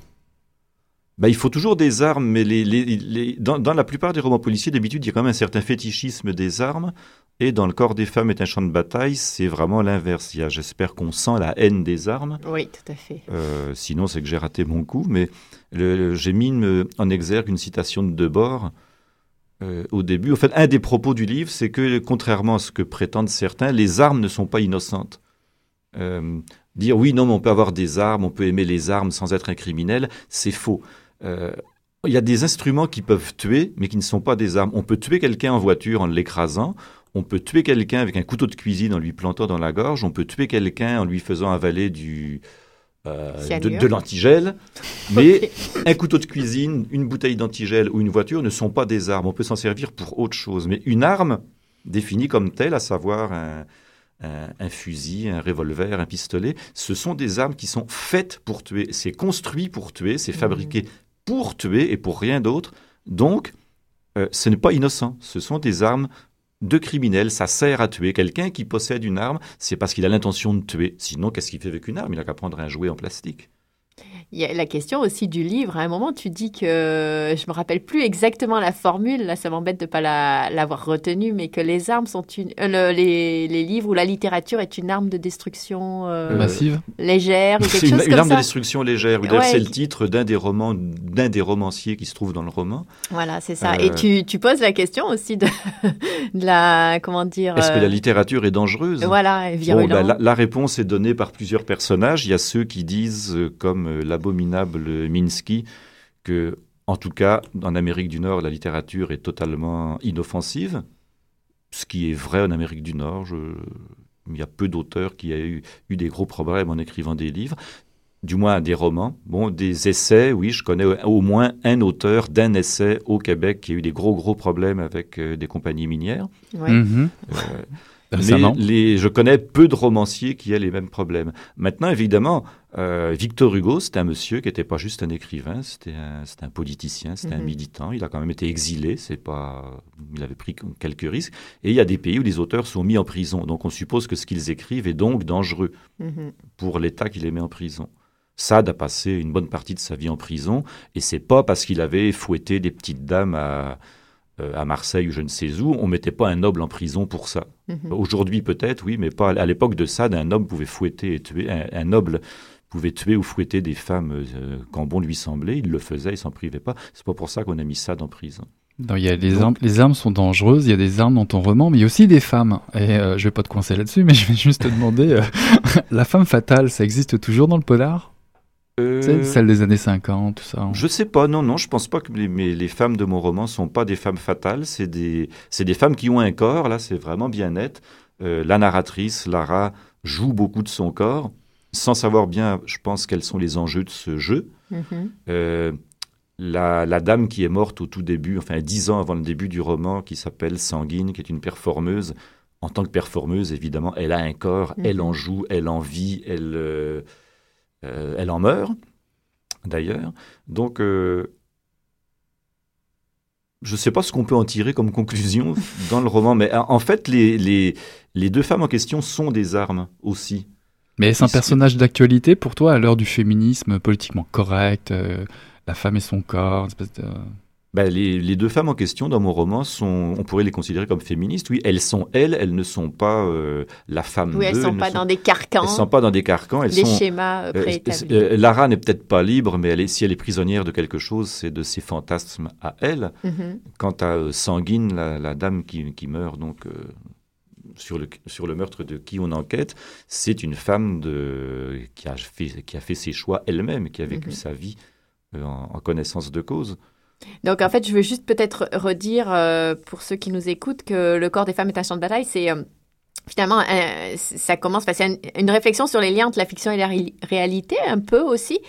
Bah, il faut toujours des armes, mais les, les- les- dans, dans la plupart des romans policiers, d'habitude, il y a quand même un certain fétichisme des armes. Et dans Le corps des femmes est un champ de bataille, c'est vraiment l'inverse. Il y a, J'espère qu'on sent la haine des armes. Oui, tout à fait. Euh, sinon, c'est que j'ai raté mon coup. Mais le- le- j'ai mis une- en exergue une citation de Debord euh, au début. En fait, un des propos du livre, c'est que, contrairement à ce que prétendent certains, les armes ne sont pas innocentes. Euh, dire oui, non, mais on peut avoir des armes, on peut aimer les armes sans être un criminel, c'est faux. Euh, il y a des instruments qui peuvent tuer, mais qui ne sont pas des armes. On peut tuer quelqu'un en voiture en l'écrasant. On peut tuer quelqu'un avec un couteau de cuisine en lui plantant dans la gorge. On peut tuer quelqu'un en lui faisant avaler du, euh, de, l'antigel. Mais (laughs) un couteau de cuisine, une bouteille d'antigel ou une voiture ne sont pas des armes. On peut s'en servir pour autre chose. Mais une arme, définie comme telle, à savoir un, un- un fusil, un revolver, un pistolet, ce sont des armes qui sont faites pour tuer. C'est construit pour tuer, c'est fabriqué pour tuer et pour rien d'autre. Donc, euh, ce n'est pas innocent. Ce sont des armes de criminels. Ça sert à tuer. Quelqu'un qui possède une arme, c'est parce qu'il a l'intention de tuer. Sinon, qu'est-ce qu'il fait avec une arme? Il n'a qu'à prendre un jouet en plastique. Il y a la question aussi du livre. À un moment, tu dis que je me rappelle plus exactement la formule. Là, ça m'embête de pas la- l'avoir retenue, mais que les armes sont une, euh, le- les, les livres ou la littérature est une arme de destruction euh, Massive légère ou (laughs) C'est quelque une, chose une comme arme de destruction légère. Ouais. c'est le titre d'un des romans, d'un des romanciers qui se trouve dans le roman. Voilà, c'est ça. Euh, Et tu, tu poses la question aussi de, (laughs) de la comment dire. Est-ce que euh, la littérature est dangereuse? Voilà, Bon, virulente. bah, la, la réponse est donnée par plusieurs personnages. Il y a ceux qui disent, euh, comme euh, l'abominable Minsky, que, en tout cas, en Amérique du Nord, la littérature est totalement inoffensive. Ce qui est vrai en Amérique du Nord. Je- Il y a peu d'auteurs qui ont eu, eu des gros problèmes en écrivant des livres. Du moins des romans. Bon, des essais, oui, je connais au moins un auteur d'un essai au Québec qui a eu des gros, gros problèmes avec euh, des compagnies minières. Ouais. Mhm. Euh, Récemment. mais les, je connais peu de romanciers qui aient les mêmes problèmes. Maintenant, évidemment, euh, Victor Hugo, c'était un monsieur qui n'était pas juste un écrivain, c'était un, politicien, c'était un Mhm. militant. Il a quand même été exilé, c'est pas, il avait pris quelques risques. Et il y a des pays où les auteurs sont mis en prison. Donc on suppose que ce qu'ils écrivent est donc dangereux Mhm. pour l'État qui les met en prison. Sade a passé une bonne partie de sa vie en prison, et c'est pas parce qu'il avait fouetté des petites dames à, à Marseille ou je ne sais où, on mettait pas un noble en prison pour ça. Mhm. Aujourd'hui peut-être, oui, mais pas à l'époque de Sade, un noble pouvait fouetter et tuer, un, un noble pouvait tuer ou fouetter des femmes euh, quand bon lui semblait, il le faisait, il s'en privait pas. C'est pas pour ça qu'on a mis Sade en prison. Non, il y a les, Donc- armes, les armes sont dangereuses, il y a des armes dans ton roman, mais il y a aussi des femmes. Et euh, je vais pas te coincer là-dessus, mais je vais juste te demander, euh, (laughs) la femme fatale, ça existe toujours dans le polar? Sais, Celle des années 50, tout ça. Je sais pas, non, non, je pense pas que les, mais les femmes de mon roman sont pas des femmes fatales, c'est des, c'est des femmes qui ont un corps, là, c'est vraiment bien net. Euh, la narratrice, Lara, joue beaucoup de son corps, sans savoir bien, je pense, quels sont les enjeux de ce jeu. Mhm. Euh, la, la dame qui est morte au tout début, enfin dix ans avant le début du roman, qui s'appelle Sanguine, qui est une performeuse. En tant que performeuse, évidemment, elle a un corps, Mhm. elle en joue, elle en vit, elle, euh, elle en meurt, d'ailleurs. Donc, euh, je ne sais pas ce qu'on peut en tirer comme conclusion (laughs) dans le roman, mais en fait, les, les, les deux femmes en question sont des armes aussi. Mais est-ce un personnage d'actualité pour toi à l'heure du féminisme politiquement correct, euh, la femme et son corps, une espèce de... Ben, les, les deux femmes en question dans mon roman sont, on pourrait les considérer comme féministes. Oui, elles sont elles, elles ne sont pas euh, la femme Oui, elles d'eux, sont ne pas dans des carcans, Elles sont pas dans des carcans. Elles des sont, schémas euh, euh, préétablis. euh, Lara n'est peut-être pas libre, mais elle est, si elle est prisonnière de quelque chose, c'est de ses fantasmes à elle. Mhm. Quant à euh, Sanguine, la, la dame qui, qui meurt donc sur, le, sur le meurtre de qui on enquête, c'est une femme de, qui, a fait, qui a fait ses choix elle-même, qui a vécu Mhm. sa vie en, en connaissance de cause. Donc en fait, je veux juste peut-être redire euh, pour ceux qui nous écoutent que le corps des femmes est un champ de bataille. C'est euh, finalement euh, ça commence parce une, une réflexion sur les liens entre la fiction et la ré- réalité un peu aussi.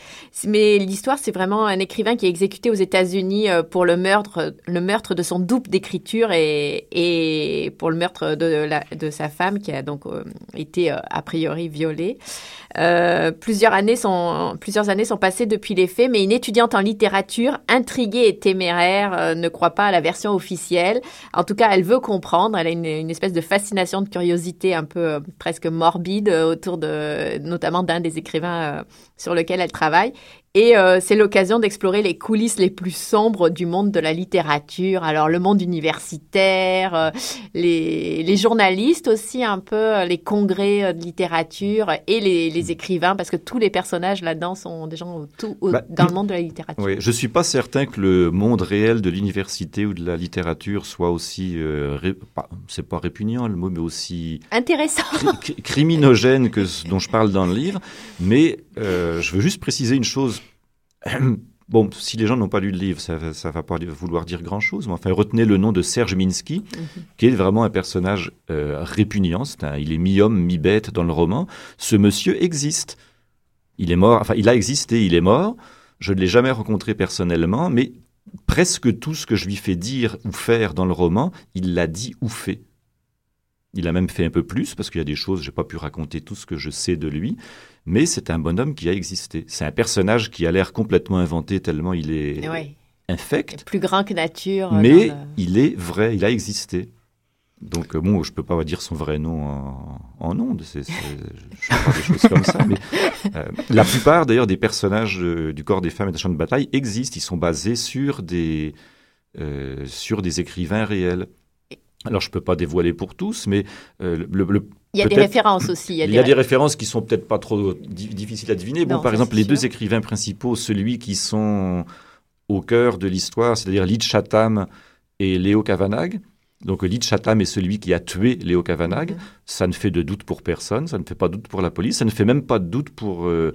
Mais l'histoire, c'est vraiment un écrivain qui est exécuté aux États-Unis euh, pour le meurtre, le meurtre de son double d'écriture et, pour le meurtre de, sa femme qui a donc euh, été a priori violée. Plusieurs, années sont, plusieurs années sont passées depuis les faits, mais une étudiante en littérature, intriguée et téméraire, ne croit pas à la version officielle. En tout cas, elle veut comprendre. Elle a une espèce de fascination, de curiosité un peu euh, presque morbide euh, autour de, notamment d'un des écrivains euh, sur lequel elle travaille. Et euh, c'est l'occasion d'explorer les coulisses les plus sombres du monde de la littérature. Alors le monde universitaire, euh, les, les journalistes aussi un peu, euh, les congrès de littérature et les, les écrivains, parce que tous les personnages là-dedans sont des gens tout, au- Bah, dans le monde de la littérature. Oui, je suis pas certain que le monde réel de l'université ou de la littérature soit aussi, euh, ré- pas- c'est pas répugnant le mot, mais aussi Intéressant. cri- cri- criminogène que ce dont je parle dans le livre. Mais je veux juste préciser une chose. (clears throat) Bon, si les gens n'ont pas lu le livre, ça, va- ça va pas vouloir dire grand-chose. Mais enfin, retenez le nom de Serge Minsky, qui est vraiment un personnage euh, répugnant. Un- il est mi-homme, mi-bête dans le roman. Ce monsieur existe. Il est mort. Enfin, il a existé. Il est mort. Je ne l'ai jamais rencontré personnellement, mais presque tout ce que je lui fais dire ou faire dans le roman, il l'a dit ou fait. Il a même fait un peu plus, parce qu'il y a des choses, je n'ai pas pu raconter tout ce que je sais de lui, mais c'est un bonhomme qui a existé. C'est un personnage qui a l'air complètement inventé tellement il est Ouais. infect, Plus grand que nature. euh, mais le- il est vrai, il a existé. Donc, euh, bon, je peux pas dire son vrai nom en, en ondes, c'est, je des choses comme ça, mais euh, la plupart d'ailleurs des personnages euh, du corps des femmes et des champs de bataille existent, ils sont basés sur des, euh, sur des écrivains réels. Alors, je peux pas dévoiler pour tous, mais euh, le, le- Il y a des références aussi. il y a des références qui sont peut-être pas trop di- difficiles à deviner. Bon, Non, par exemple, les sûr. deux écrivains principaux, celui qui sont au cœur de l'histoire, c'est-à-dire Lead Chatham et Léo Cavanagh. Donc Lead Chatham est celui qui a tué Léo Cavanagh. Mhm. Ça ne fait de doute pour personne, ça ne fait pas de doute pour la police, ça ne fait même pas de doute pour euh,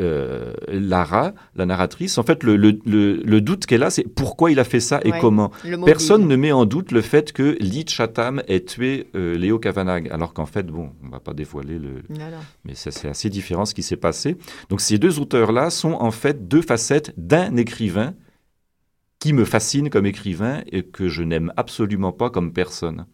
euh, Lara, la narratrice. En fait, le, le- le- le doute qu'elle a, c'est pourquoi il a fait ça et Ouais, comment. Personne ne met en doute le fait que Lead Chatham ait tué euh, Léo Cavanagh, alors qu'en fait, bon, on va pas dévoiler le, mais c'est assez différent ce qui s'est passé. Donc ces deux auteurs-là sont en fait deux facettes d'un écrivain qui me fascine comme écrivain et que je n'aime absolument pas comme personne.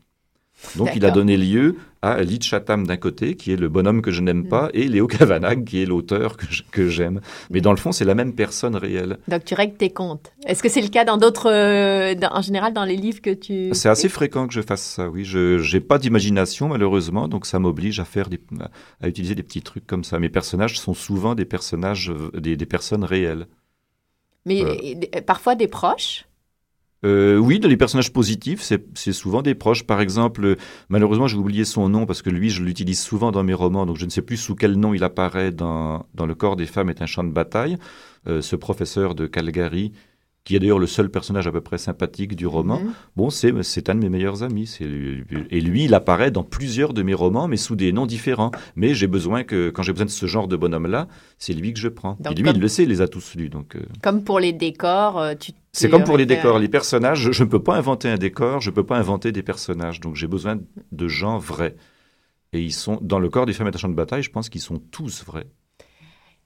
Donc il a donné lieu à Lead Chatham d'un côté, qui est le bonhomme que je n'aime Mm. pas, et Léo Cavanagh, qui est l'auteur que j'aime. Mais dans le fond, c'est la même personne réelle. Donc tu règles tes comptes. Est-ce que c'est le cas dans d'autres, euh, en général dans les livres que tu... C'est assez fréquent que je fasse ça, oui. Je n'ai pas d'imagination, malheureusement, donc ça m'oblige à faire des, à utiliser des petits trucs comme ça. Mes personnages sont souvent des personnages, des, des personnes réelles. Mais Euh. parfois des proches. Euh, oui, dans les personnages positifs, c'est souvent des proches. Par exemple, euh, malheureusement, j'ai oublié son nom parce que lui, je l'utilise souvent dans mes romans, donc je ne sais plus sous quel nom il apparaît dans, dans Le corps des femmes est un champ de bataille. Euh, ce professeur de Calgary, qui est d'ailleurs le seul personnage à peu près sympathique du roman. Mhm. Bon, c'est c'est un de mes meilleurs amis. lui- Et lui, il apparaît dans plusieurs de mes romans, mais sous des noms différents. Mais j'ai besoin que, quand j'ai besoin de ce genre de bonhomme-là, c'est lui que je prends. Donc, Et lui, comme- il le sait, il les a tous lus. Donc, euh, Comme pour les décors, euh, tu... c'est comme pour les décors, les personnages. Je- Je ne peux pas inventer un décor, je ne peux pas inventer des personnages. Donc j'ai besoin de gens vrais. Et ils sont dans le corps des femmes attachants de bataille. Je pense qu'ils sont tous vrais.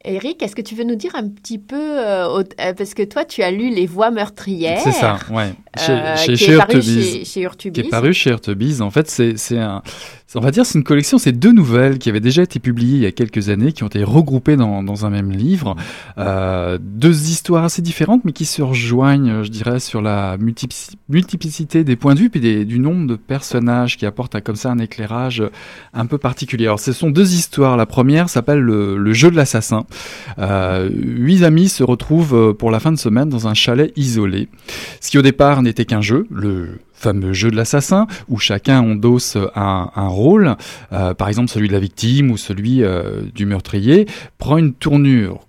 Eric, est-ce que tu veux nous dire un petit peu, euh, euh, parce que toi tu as lu Les Voix meurtrières. C'est ça, ouais. Chez, euh, chez, qui chez est paru chez, chez qui est paru chez. En fait, c'est un, on va dire, c'est une collection, c'est deux nouvelles qui avaient déjà été publiées il y a quelques années, qui ont été regroupées dans, dans un même livre. Euh, deux histoires assez différentes, mais qui se rejoignent, je dirais, sur la multiplici- multiplicité des points de vue puis des- du nombre de personnages qui apportent comme ça un éclairage un peu particulier. Alors, ce sont deux histoires. La première s'appelle le, le jeu de l'assassin. Euh, huit amis se retrouvent pour la fin de semaine dans un chalet isolé. Ce qui au départ n'était qu'un jeu, le fameux jeu de l'assassin, où chacun endosse un, rôle, euh, par exemple celui de la victime ou celui euh, du meurtrier, prend une tournure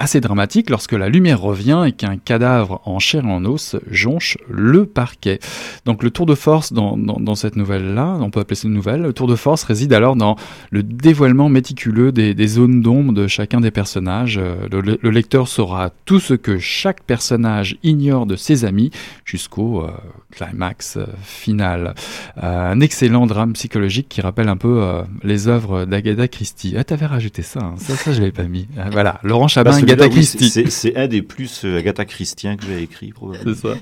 assez dramatique lorsque la lumière revient et qu'un cadavre en chair et en os jonche le parquet. Donc le tour de force dans, dans, dans cette nouvelle-là, on peut appeler ça une nouvelle, le tour de force réside alors dans le dévoilement méticuleux des, des zones d'ombre de chacun des personnages. Euh, Le, le lecteur saura tout ce que chaque personnage ignore de ses amis jusqu'au euh, climax euh, final. Un excellent drame psychologique qui rappelle un peu les œuvres d'Agatha Christie. Ah, t'avais rajouté ça, hein. ça, ça je l'avais pas mis. Voilà, Laurent Chabin, Agatha oui, Christie. c'est- un des plus euh, Agatha Christien que j'ai écrit, probablement. C'est ça.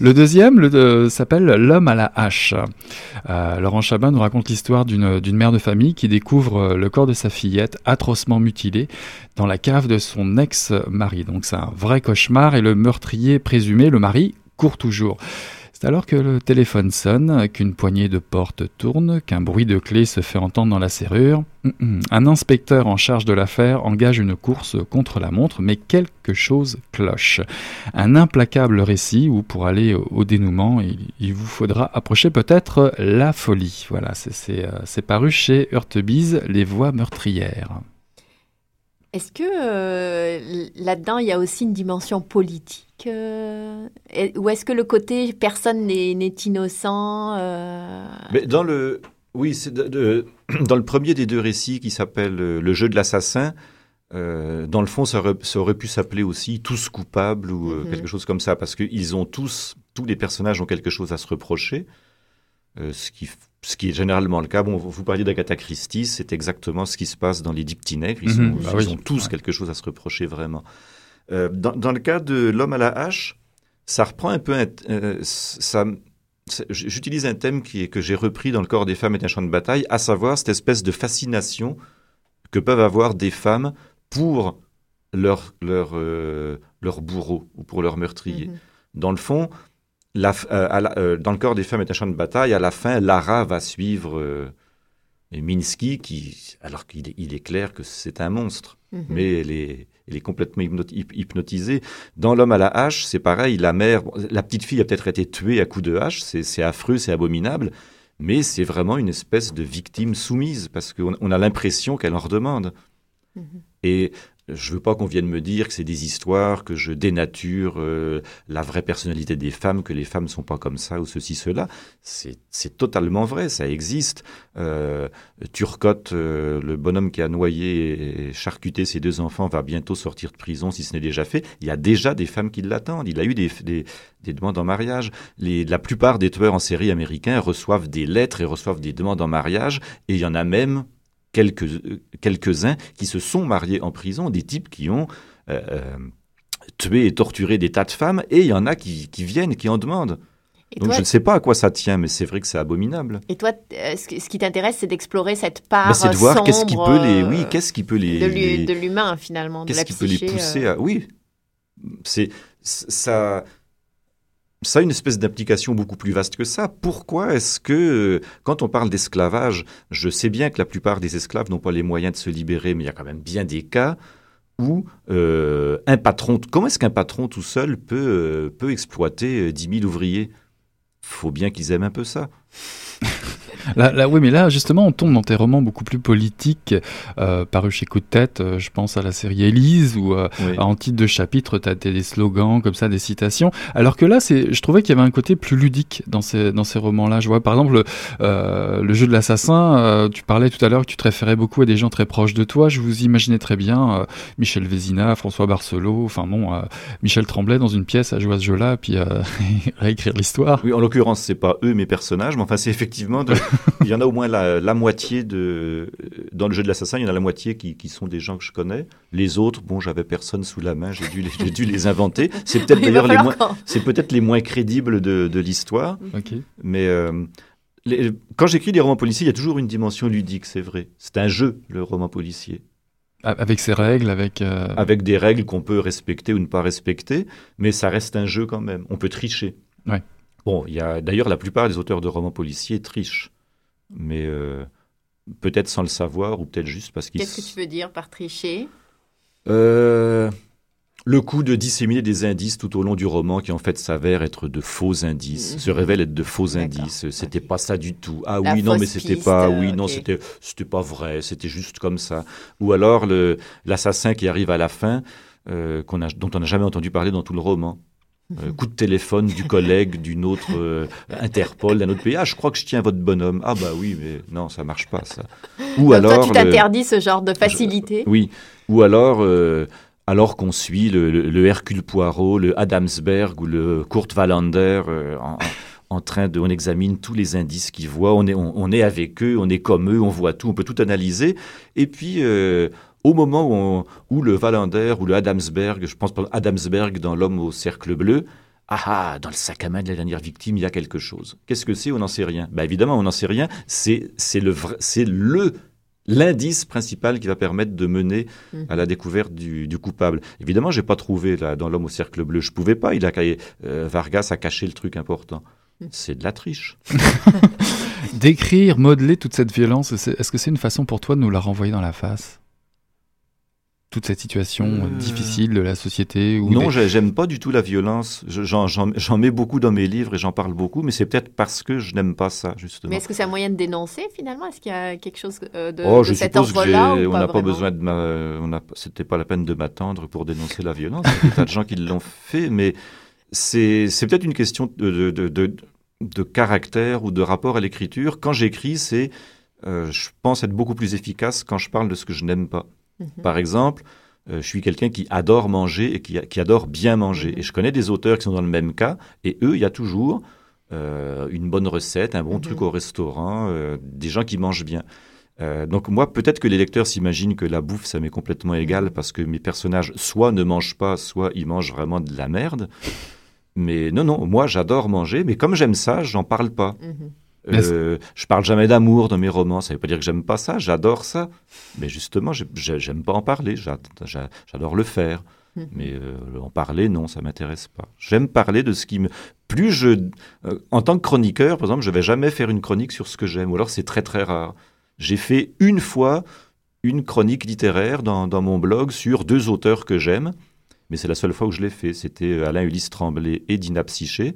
Le deuxième le, euh, s'appelle L'homme à la hache. Euh, Laurent Chabin nous raconte l'histoire d'une d'une mère de famille qui découvre le corps de sa fillette atrocement mutilé dans la cave de son ex-mari. Donc c'est un vrai cauchemar et le meurtrier présumé, le mari, court toujours. Alors que le téléphone sonne, qu'une poignée de portes tourne, qu'un bruit de clé se fait entendre dans la serrure. (clears throat) Un inspecteur en charge de l'affaire engage une course contre la montre, mais quelque chose cloche. Un implacable récit où, pour aller au, dénouement, il, vous faudra approcher peut-être la folie. Voilà, c'est- euh, paru chez Urtebise, Les Voix meurtrières. Est-ce que euh, là-dedans, il y a aussi une dimension politique? Ou est-ce que le côté personne n'est innocent euh, Mais dans le, oui, c'est de- de- (clears throat) dans le premier des deux récits qui s'appelle euh, Le jeu de l'assassin, euh, dans le fond, ça aurait, ça aurait pu s'appeler aussi Tous coupables ou euh, Mhm. quelque chose comme ça, parce qu'ils ont tous, tous les personnages ont quelque chose à se reprocher, euh, ce, qui, ce qui est généralement le cas. Bon, vous parliez d'Agatha Christie, c'est exactement ce qui se passe dans Les Dix Petits Nègres. Ils, Bah oui. ont tous Ouais. quelque chose à se reprocher vraiment. Euh, dans, dans le cas de L'homme à la hache, ça reprend un peu un, euh, ça, J'utilise un thème qui est, que j'ai repris dans Le corps des femmes est un champ de bataille, à savoir cette espèce de fascination que peuvent avoir des femmes pour leur, leur, euh, leur bourreau ou pour leur meurtrier. Mhm. Dans le fond, la, à la- dans le corps des femmes est un champ de bataille. À la fin, Lara va suivre Minsky, qui, alors qu'il est, il est clair que c'est un monstre, Mhm. mais elle est, elle est complètement hypnoti- hyp- hypnotisée. Dans L'homme à la hache, c'est pareil. La mère, bon, la petite fille a peut-être été tuée à coups de hache. C'est c'est affreux, c'est abominable. Mais c'est vraiment une espèce de victime soumise parce qu'on on a l'impression qu'elle en redemande. Mhm. Et je veux pas qu'on vienne me dire que c'est des histoires, que je dénature euh, la vraie personnalité des femmes, que les femmes sont pas comme ça ou ceci, cela. C'est totalement vrai, ça existe. Euh, Turcotte, euh, le bonhomme qui a noyé et charcuté ses deux enfants, va bientôt sortir de prison si ce n'est déjà fait. Il y a déjà des femmes qui l'attendent. Il a eu des, des, des demandes en mariage. Les, la plupart des tueurs en série américains reçoivent des lettres et reçoivent des demandes en mariage. Et il y en a même quelques, euh, quelques-uns qui se sont mariés en prison, des types qui ont euh, euh, tué et torturé des tas de femmes, et il y en a qui, qui viennent, qui en demandent. Et Donc toi- je ne sais pas à quoi ça tient, mais c'est vrai que c'est abominable. Et toi, ce qui t'intéresse, c'est d'explorer cette part Mais c'est de voir qu'est-ce qui peut les, oui, qu'est-ce qui peut les, de l'humain finalement, de qu'est-ce qui peut les pousser euh. à, oui, c'est ça. Ça a une espèce d'application beaucoup plus vaste que ça. Pourquoi est-ce que, euh, quand on parle d'esclavage, je sais bien que la plupart des esclaves n'ont pas les moyens de se libérer, mais il y a quand même bien des cas où euh, un patron, comment est-ce qu'un patron tout seul peut, euh, peut exploiter euh, 10 000 ouvriers? Faut bien qu'ils aiment un peu ça. (laughs) Là, là, oui, mais là, justement, on tombe dans tes romans beaucoup plus politiques, euh, parus chez Coup de Tête. euh, je pense à la série Élise, où euh, Oui. en titre de chapitre, tu as des slogans comme ça, des citations. Alors que là, c'est, je trouvais qu'il y avait un côté plus ludique dans ces, dans ces romans-là. Je vois, par exemple, le, euh, le jeu de l'assassin. tu parlais tout à l'heure que tu te référais beaucoup à des gens très proches de toi. Je vous imaginais très bien Michel Vézina, François Barcelot, enfin bon, Michel Tremblay dans une pièce à jouer (laughs) à ce jeu-là, puis réécrire l'histoire. Oui, en l'occurrence, c'est pas eux mes personnages, mais enfin, c'est effectivement. de- il y en a au moins la, la moitié de. Dans le jeu de l'assassin, il y en a la moitié qui, qui sont des gens que je connais. Les autres, bon, j'avais personne sous la main, j'ai dû, les- (laughs) j'ai dû les inventer. C'est peut-être d'ailleurs les moins. qu'on- C'est peut-être les moins crédibles de, de l'histoire. Ok. Mais euh, les- quand j'écris des romans policiers, il y a toujours une dimension ludique, c'est vrai. C'est un jeu, le roman policier. A- Avec ses règles, avec. euh, Avec des règles qu'on peut respecter ou ne pas respecter, mais ça reste un jeu quand même. On peut tricher. Ouais. Bon, il y a d'ailleurs la plupart des auteurs de romans policiers trichent, mais euh, peut-être sans le savoir ou peut-être juste parce qu'ils. Qu'est-ce que tu veux dire par tricher? Euh, le coup de disséminer des indices tout au long du roman qui en fait s'avèrent être de faux indices, Mhm. se révèlent être de faux indices. C'était pas ça du tout. Ah La oui, non, mais c'était pas. Oui, non, c'était c'était pas vrai. C'était juste comme ça. Ou alors le l'assassin qui arrive à la fin, euh, qu'on a, dont on n'a jamais entendu parler dans tout le roman. Euh, coup de téléphone du collègue d'une autre euh, Interpol d'un autre pays. Ah, je crois que je tiens votre bonhomme. Ah bah oui, mais non, ça marche pas ça. Ou Donc alors toi, tu le- t'interdis ce genre de facilité oui, ou alors, euh, alors qu'on suit le, le- le Hercule Poirot, le Adamsberg ou le Kurt Wallander euh, en, en train de, on examine tous les indices qu'ils voient, on est, on, on est avec eux, on est comme eux, on voit tout, on peut tout analyser. Et puis, euh, au moment où, on- où le Wallander ou le Adamsberg, je pense par Adamsberg dans L'homme au cercle bleu, ah ah, dans le sac à main de la dernière victime, il y a quelque chose. Qu'est-ce que c'est? On n'en sait rien. Bah évidemment, on n'en sait rien. C'est c'est le vrai- c'est le l'indice principal qui va permettre de mener Mhm. à la découverte du, du coupable. Évidemment, j'ai pas trouvé là dans l'homme au cercle bleu. Je pouvais pas. Il a euh, Vargas a caché le truc important. Mhm. C'est de la triche. (laughs) Décrire, modeler toute cette violence, c'est- est-ce que c'est une façon pour toi de nous la renvoyer dans la face? Toute cette situation euh, Euh, difficile de la société ou Non, des- j'ai- j'aime pas du tout la violence. Je- J'en j'en- j'en mets beaucoup dans mes livres et j'en parle beaucoup, mais c'est peut-être parce que je n'aime pas ça justement. Mais est-ce que c'est un moyen de dénoncer finalement? Est-ce qu'il y a quelque chose euh, de, oh, de je cet suppose que ordre-là j'ai- ou on n'a pas besoin de ma, on a, c'était pas la peine de m'attendre pour dénoncer la violence. Il y a des tas de gens qui l'ont fait, mais c'est, c'est peut-être une question de, de, de, de- de caractère ou de rapport à l'écriture. Quand j'écris, c'est, euh, je pense être beaucoup plus efficace quand je parle de ce que je n'aime pas. Mhm. Par exemple, euh, je suis quelqu'un qui adore manger et qui, qui adore bien manger. Mhm. Et je connais des auteurs qui sont dans le même cas, et eux, il y a toujours euh, une bonne recette, un bon Mhm. truc au restaurant, euh, des gens qui mangent bien. Donc moi, peut-être que les lecteurs s'imaginent que la bouffe, ça m'est complètement égal parce que mes personnages soit ne mangent pas, soit ils mangent vraiment de la merde. Mais non, non, moi j'adore manger, mais comme j'aime ça, j'en parle pas. Euh, je parle jamais d'amour dans mes romans, ça veut pas dire que j'aime pas ça, j'adore ça. Mais justement, j'ai- j'ai- j'aime pas en parler, j'a- j'a- j'adore le faire. Mhm. Mais euh, en parler, non, ça m'intéresse pas. J'aime parler de ce qui me... plus je, euh, en tant que chroniqueur, par exemple, je vais jamais faire une chronique sur ce que j'aime, ou alors c'est très très rare. J'ai fait une fois une chronique littéraire dans, dans mon blog sur deux auteurs que j'aime, mais c'est la seule fois où je l'ai fait. C'était euh, Alain Ulysse Tremblay et Dina Psyché,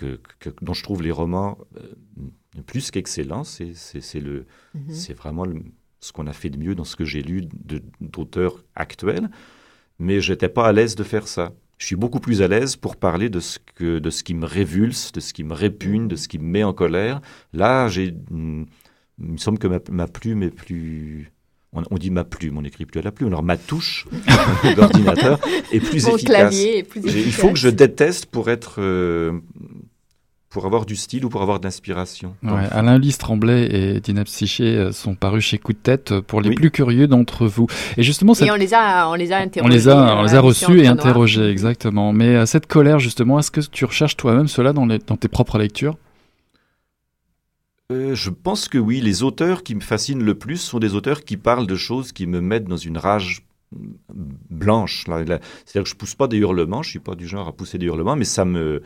que, que- dont je trouve les romans euh, plus qu'excellents. C'est c'est le, Mhm. c'est vraiment le- ce qu'on a fait de mieux dans ce que j'ai lu de- d'auteurs actuels. Mais j'étais pas à l'aise de faire ça. Je suis beaucoup plus à l'aise pour parler de ce, que, de ce qui me révulse, de ce qui me répugne, de ce qui me met en colère. Là, j'ai, hmm, il me semble que ma, ma plume est plus. On, on dit ma plume, on n'écrit plus à la plume. Alors ma touche (laughs) d'ordinateur est plus Mon efficace. clavier est plus J'ai- Il faut que je déteste pour être. euh, pour avoir du style ou pour avoir de l'inspiration. Ouais, Alain Lys Tremblay et Dina Psyché euh, sont parus chez Coup de tête euh, pour les Oui. plus curieux d'entre vous. Et justement, cette- Et on les a, on les a on interrogés. les a, euh, on les a l'émission reçus et interrogés, exactement. Mais euh, cette colère, justement, est-ce que tu recherches toi-même cela dans, les- dans tes propres lectures? Euh, je pense que oui, les auteurs qui me fascinent le plus sont des auteurs qui parlent de choses qui me mettent dans une rage blanche. C'est-à-dire que je pousse pas des hurlements, je suis pas du genre à pousser des hurlements, mais ça me,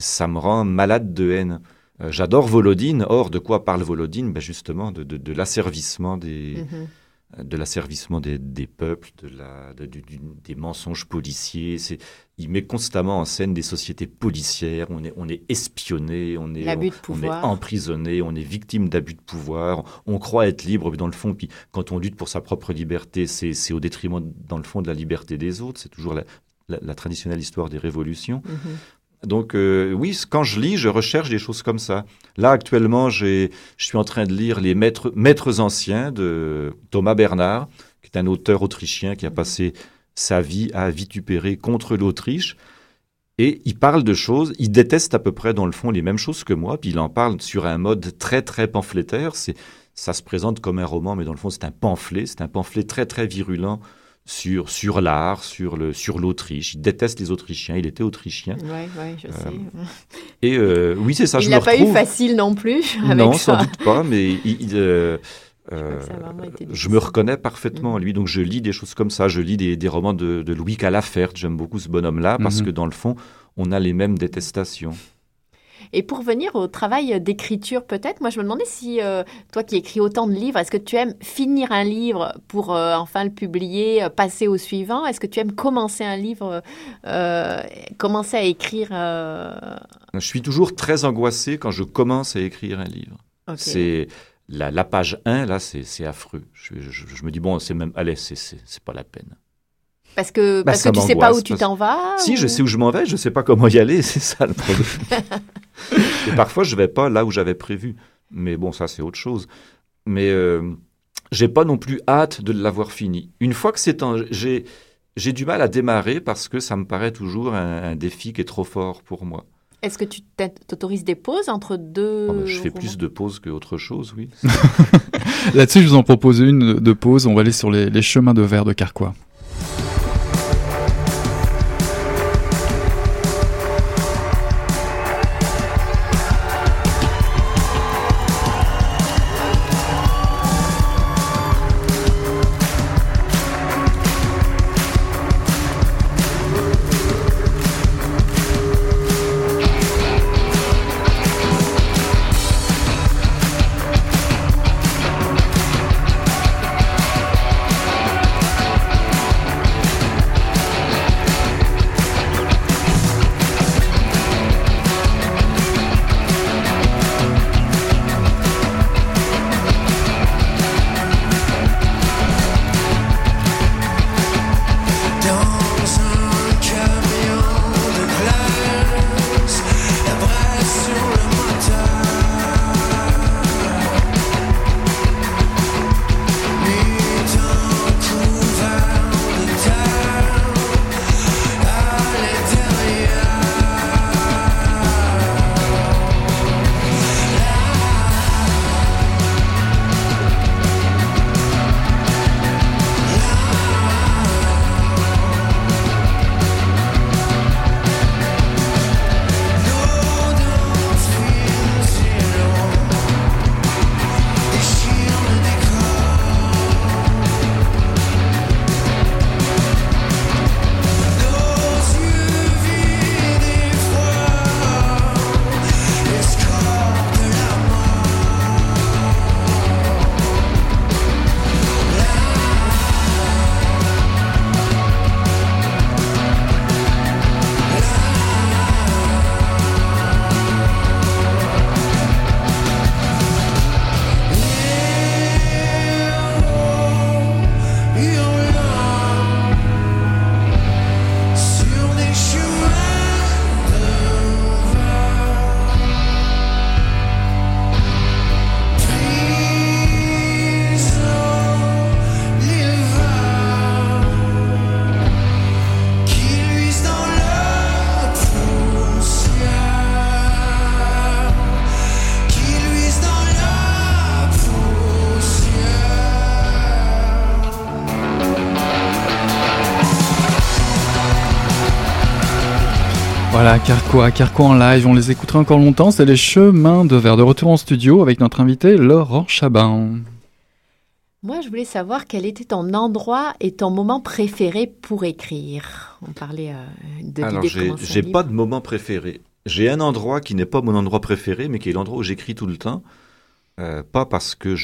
ça me rend malade de haine. Euh, J'adore Volodine. Or, de quoi parle Volodine? Ben Justement, de, de, de l'asservissement des, Mhm. de l'asservissement des, des peuples, de la, de- des mensonges policiers. Il met constamment en scène des sociétés policières. On est, on est espionné, on est, on, on est emprisonné, on est victime d'abus de pouvoir. On croit être libre, mais dans le fond, puis quand on lutte pour sa propre liberté, c'est, au détriment, dans le fond, de la liberté des autres. C'est toujours la, la- la traditionnelle histoire des révolutions. Mhm. Donc euh, oui, quand je lis, je recherche des choses comme ça. Là, actuellement, je suis en train de lire Les Maîtres, anciens de Thomas Bernard, qui est un auteur autrichien qui a passé sa vie à vitupérer contre l'Autriche. Et il parle de choses, il déteste à peu près dans le fond les mêmes choses que moi, puis il en parle sur un mode très très pamphlétaire. Ça se présente comme un roman, mais dans le fond c'est un pamphlet, c'est un pamphlet très très virulent sur, sur l'art, sur, le, sur l'Autriche. Il déteste les Autrichiens, il était autrichien. Ouais, ouais, je sais. Et euh, oui, c'est ça, il je n'a pas eu facile non plus avec non, ça. sans doute pas, mais il, il, euh, euh, je me reconnais parfaitement en Mhm. lui. Donc je lis des choses comme ça. Je lis des, des romans de, de Louis Calafert. J'aime beaucoup ce bonhomme-là parce Mhm. que dans le fond, on a les mêmes détestations. Et pour venir au travail d'écriture, peut-être, moi je me demandais si euh, toi qui écris autant de livres, est-ce que tu aimes finir un livre pour euh, enfin le publier, euh, passer au suivant? Est-ce que tu aimes commencer un livre, euh, commencer à écrire Je suis toujours très angoissé quand je commence à écrire un livre. C'est la, la page 1, là, c'est affreux. Je, je- je me dis, bon, c'est même, allez, c'est pas la peine. Parce que, Bah, parce ça que tu sais pas où tu t'en vas Si, ou- je sais où je m'en vais, je sais pas comment y aller, (laughs) c'est ça le problème. (laughs) Et parfois, je vais pas là où j'avais prévu. Mais bon, ça, c'est autre chose. Mais euh, j'ai pas non plus hâte de l'avoir fini. Une fois que c'est en... J'ai, j'ai du mal à démarrer parce que ça me paraît toujours un, un défi qui est trop fort pour moi. Est-ce que tu t'aut- t'autorises des pauses entre deux Oh, ben, je fais romans? plus de pauses qu'autre chose, oui. (laughs) Là-dessus, je vous en propose une de pause. On va aller sur les, les chemins de verre de Carquois. Carquois, Carquois en live, on les écoutera encore longtemps, c'est les chemins de verre de retour en studio avec notre invité Laurent Chabin. Moi, je voulais savoir quel était ton endroit et ton moment préféré pour écrire. On parlait euh, de Alors, l'idée de j'ai pas de moment préféré. J'ai un endroit qui n'est pas mon endroit préféré, mais qui est l'endroit où j'écris tout le temps. Euh, pas parce que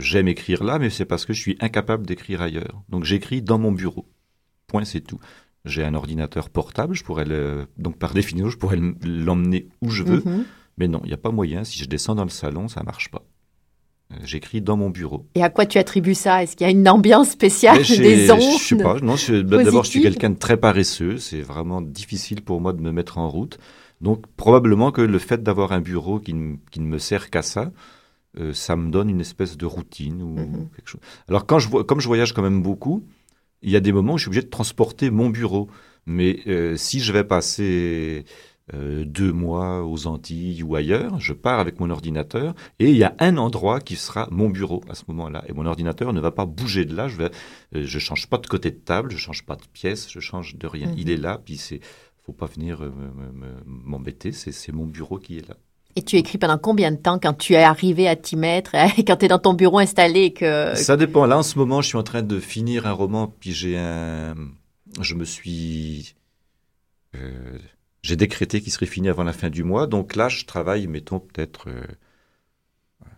j'aime écrire là, mais c'est parce que je suis incapable d'écrire ailleurs. Donc j'écris dans mon bureau. Point, c'est tout. J'ai un ordinateur portable, je pourrais le, donc par définition, je pourrais le- l'emmener où je veux. Mhm. Mais non, il n'y a pas moyen. Si je descends dans le salon, ça marche pas. Euh, J'écris dans mon bureau. Et à quoi tu attribues ça? Est-ce qu'il y a une ambiance spéciale, des ondes? Je sais pas. Non, bah, d'abord, je suis quelqu'un de très paresseux. C'est vraiment difficile pour moi de me mettre en route. Donc, probablement que le fait d'avoir un bureau qui, ne- qui ne me sert qu'à ça, euh, ça me donne une espèce de routine ou Mhm. quelque chose. Alors, quand je, comme je voyage quand même beaucoup, il y a des moments où je suis obligé de transporter mon bureau. Mais euh, si je vais passer euh, deux mois aux Antilles ou ailleurs, je pars avec mon ordinateur et il y a un endroit qui sera mon bureau à ce moment-là. Et mon ordinateur ne va pas bouger de là. Je vais, euh, change pas de côté de table, je change pas de pièce, je change de rien. Mhm. Il est là, puis c'est, faut pas venir me- me- me- m'embêter. C'est mon bureau qui est là. Et tu écris pendant combien de temps quand tu es arrivé à t'y mettre et quand tu es dans ton bureau installé et que... Ça dépend. Là, en ce moment, je suis en train de finir un roman, puis j'ai un, je me suis, euh, j'ai décrété qu'il serait fini avant la fin du mois. Donc là, je travaille, mettons peut-être, euh,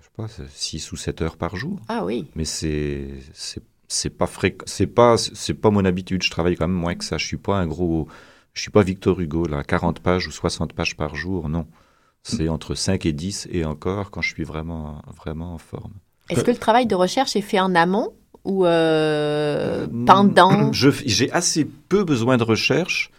je sais pas, 6 ou 7 heures par jour. Ah oui. Mais c'est c'est c'est pas fréquent, c'est pas c'est pas mon habitude. Je travaille quand même moins que ça. Je suis pas un gros, je suis pas Victor Hugo là, 40 pages ou 60 pages par jour. Non, c'est entre 5 et 10 et encore quand je suis vraiment vraiment en forme. Est-ce que le travail de recherche est fait en amont ou euh, pendant (clears throat) Je f- j'ai assez peu besoin de recherche,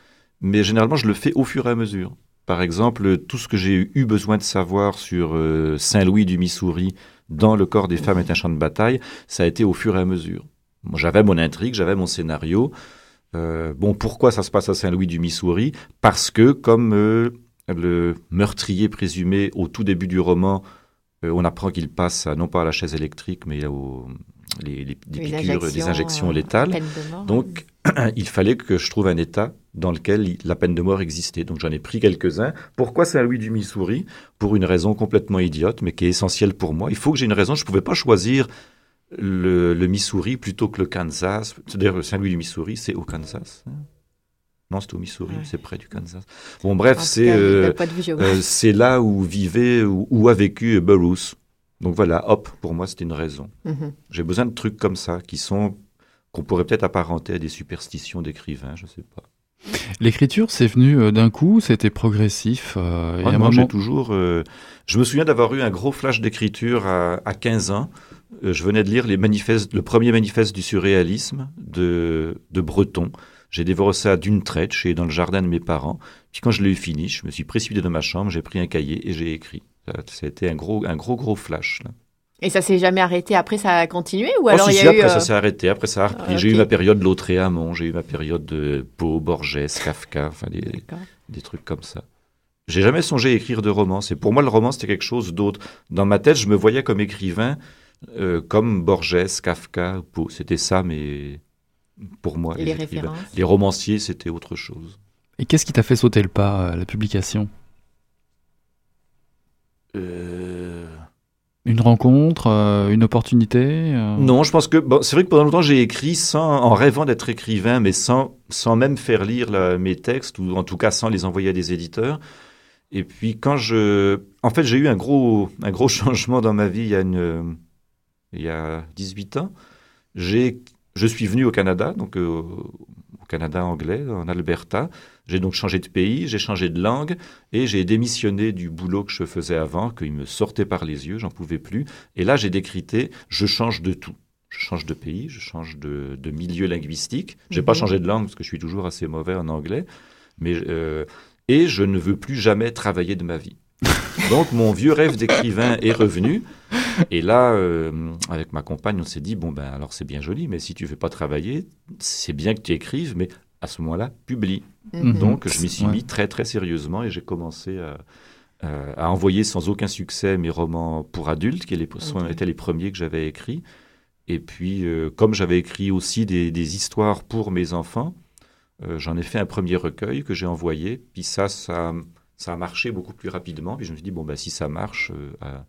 mais généralement je le fais au fur et à mesure. Par exemple, tout ce que j'ai eu besoin de savoir sur euh, Saint-Louis du Missouri dans Le corps des femmes est un champ de bataille, ça a été au fur et à mesure. J'avais mon intrigue, j'avais mon scénario. Euh, bon, pourquoi ça se passe à Saint-Louis du Missouri? Parce que, comme euh, le meurtrier présumé au tout début du roman, euh, on apprend qu'il passe à, non pas à la chaise électrique, mais aux les, les- des piqûres, des injection, injections euh, létales. mort. Donc, (clears throat) il fallait que je trouve un État dans lequel la peine de mort existait. Donc, j'en ai pris quelques-uns. Pourquoi Saint-Louis du Missouri? Pour une raison complètement idiote, mais qui est essentielle pour moi. Il faut que j'ai une raison. Je ne pouvais pas choisir le, le Missouri plutôt que le Kansas. C'est-à-dire, Saint-Louis du Missouri, c'est au Kansas. hein non, c'est au Missouri, Ouais. c'est près du Kansas. Bon, bref, c'est euh, euh, c'est là où vivait ou où a vécu Burroughs. Donc voilà, hop, pour moi, c'était une raison. Mhm. J'ai besoin de trucs comme ça qui sont qu'on pourrait peut-être apparenter à des superstitions d'écrivains, je sais pas. L'écriture, c'est venu euh, d'un coup, c'était progressif. euh, et Ah moment- j'ai toujours. euh, je me souviens d'avoir eu un gros flash d'écriture à, à 15 ans. Euh, je venais de lire les manifestes, le premier manifeste du surréalisme de, de Breton. J'ai dévoré ça d'une traite chez dans le jardin de mes parents. Puis quand je l'ai eu fini, je me suis précipité dans ma chambre, j'ai pris un cahier et j'ai écrit. Ça, ça a été un gros, un gros, gros flash. Là. Et ça s'est jamais arrêté après, ça a continué ou Oh, alors si, il y si, eu... après, euh, ça s'est arrêté. Après, ça a repris. Ah, J'ai eu ma période Lautréamont, j'ai eu ma période de Poe, Borges, Kafka, enfin des, trucs comme ça. J'ai jamais songé à écrire de romans. C'est pour moi le roman c'était quelque chose d'autre. Dans ma tête, je me voyais comme écrivain, euh, comme Borges, Kafka, Poe. C'était ça, mais pour moi, Et les écrivains. références les romanciers, c'était autre chose. Et qu'est-ce qui t'a fait sauter le pas à la publication? Euh, Une rencontre, euh, une opportunité euh, Non, je pense que bon, c'est vrai que pendant longtemps j'ai écrit sans, en rêvant d'être écrivain, mais sans, sans même faire lire la- mes textes ou en tout cas sans les envoyer à des éditeurs. Et puis quand je, en fait, j'ai eu un gros, un gros (laughs) changement dans ma vie il y a une, il y a 18 ans. J'ai, je suis venu au Canada, donc euh, au Canada anglais, en Alberta. J'ai donc changé de pays, j'ai changé de langue et j'ai démissionné du boulot que je faisais avant, qu'il me sortait par les yeux, j'en pouvais plus. Et là, j'ai décrité, je change de tout. Je change de pays, je change de, de milieu linguistique. J'ai pas Mhm. changé de langue parce que je suis toujours assez mauvais en anglais. Mais, euh, et je ne veux plus jamais travailler de ma vie. (laughs) Donc mon vieux rêve d'écrivain est revenu. (laughs) Et là, euh, avec ma compagne, on s'est dit, bon ben alors c'est bien joli, mais si tu ne veux pas travailler, c'est bien que tu écrives, mais à ce moment-là, publie. Mhm. Donc je m'y suis Ouais. mis très très sérieusement et j'ai commencé à, à- envoyer sans aucun succès mes romans pour adultes, qui les- étaient les premiers que j'avais écrits. Et puis, euh, comme j'avais écrit aussi des, des histoires pour mes enfants, Euh, J'en ai fait un premier recueil que j'ai envoyé, puis ça, ça, ça a marché beaucoup plus rapidement. Puis je me suis dit, bon, bah, si ça marche, euh, euh,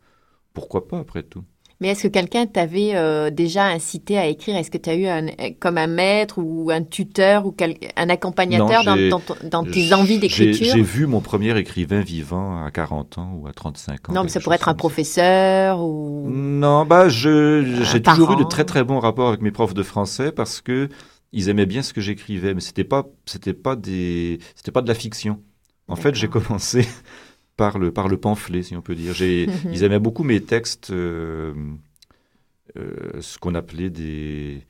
pourquoi pas après tout? Mais est-ce que quelqu'un t'avait euh, déjà incité à écrire? Est-ce que tu as eu un, comme un maître ou un tuteur ou quel- un accompagnateur Non, dans, tes envies d'écriture? J'ai vu mon premier écrivain vivant à 40 ans ou à 35 ans. Non, mais ça pourrait être un professeur ou... Non, bah, j'ai toujours eu de très très bons rapports avec mes profs de français parce que ils aimaient bien ce que j'écrivais, mais c'était pas, c'était pas des, c'était pas de la fiction. En fait, j'ai commencé par le, par le pamphlet, si on peut dire. J'ai, (laughs) ils aimaient beaucoup mes textes, euh, euh, ce qu'on appelait des,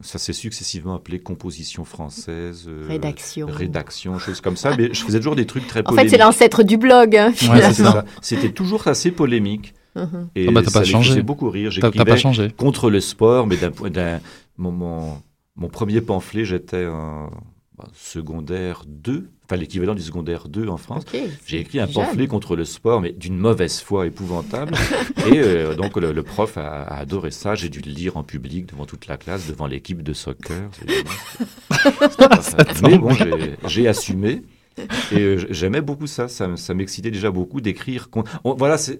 ça s'est successivement appelé composition française, euh, Rédaction. rédaction, choses comme ça. Mais je faisais toujours des trucs très (laughs) En fait, polémiques. c'est l'ancêtre du blog, hein, Ouais, finalement. c'est ça. C'était toujours assez polémique. Mhm. Et Ah bah, t'as ça pas changé. faisait beaucoup rire. T'as- t'as J'écrivais pas changé. contre le sport, mais d'un point d'un mon, mon, mon premier pamphlet, j'étais en bah, secondaire 2, enfin l'équivalent du secondaire 2 en France. J'ai écrit un jeune. pamphlet contre le sport, mais d'une mauvaise foi épouvantable. (laughs) et euh, donc le, le prof a, a adoré ça. J'ai dû le lire en public devant toute la classe, devant l'équipe de soccer. (laughs) Mais bon, j'ai- assumé. Et euh, j'aimais beaucoup ça. Ça, m'excitait déjà beaucoup d'écrire. voilà, c'est.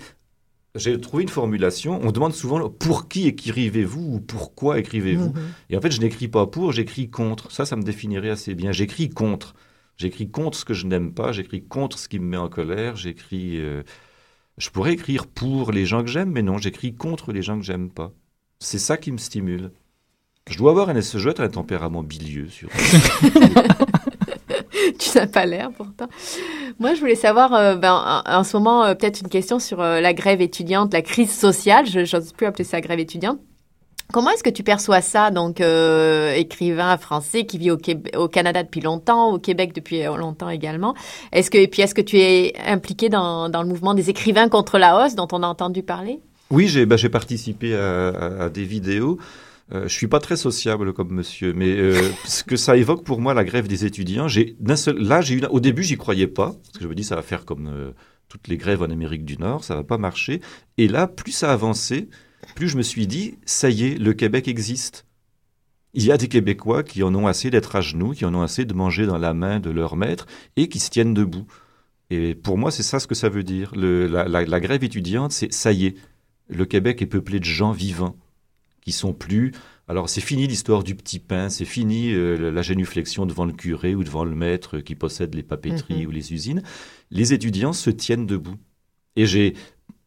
J'ai trouvé une formulation. On demande souvent pour qui écrivez-vous ou pourquoi écrivez-vous? Mhm. Et en fait, je n'écris pas pour, j'écris contre. Ça, ça me définirait assez bien. J'écris contre. J'écris contre ce que je n'aime pas, j'écris contre ce qui me met en colère, j'écris... euh, Je pourrais écrire pour les gens que j'aime, mais non, j'écris contre les gens que j'aime pas. C'est ça qui me stimule. Je dois avoir un, dois être un tempérament bilieux, sur. (laughs) tu n'as pas l'air pourtant. Moi, je voulais savoir, euh, ben, en, ce moment, euh, peut-être une question sur la grève étudiante, la crise sociale. Je n'ose plus appeler ça grève étudiante. Comment est-ce que tu perçois ça, donc euh, écrivain français qui vit au, Canada depuis longtemps, au Québec depuis euh, longtemps également? Est-ce que et puis est-ce que tu es impliqué dans, le mouvement des écrivains contre la hausse dont on a entendu parler? Oui, j'ai bah, participé à, des vidéos. Euh, je suis pas très sociable comme monsieur, mais euh, (laughs) ce que ça évoque pour moi, la grève des étudiants, j'ai d'un seul, là, j'ai eu, au début, j'y croyais pas, parce que je me dis ça va faire comme toutes les grèves en Amérique du Nord, ça va pas marcher. Et là, plus ça avançait, plus je me suis dit, ça y est, le Québec existe. Il y a des Québécois qui en ont assez d'être à genoux, qui en ont assez de manger dans la main de leur maître et qui se tiennent debout. Et pour moi, c'est ça ce que ça veut dire. Le- la, la- la grève étudiante, c'est ça y est, le Québec est peuplé de gens vivants qui sont plus. Alors c'est fini l'histoire du petit pain, c'est fini euh, la génuflexion devant le curé ou devant le maître qui possède les papeteries Mhm. ou les usines. Les étudiants se tiennent debout. Et j'ai,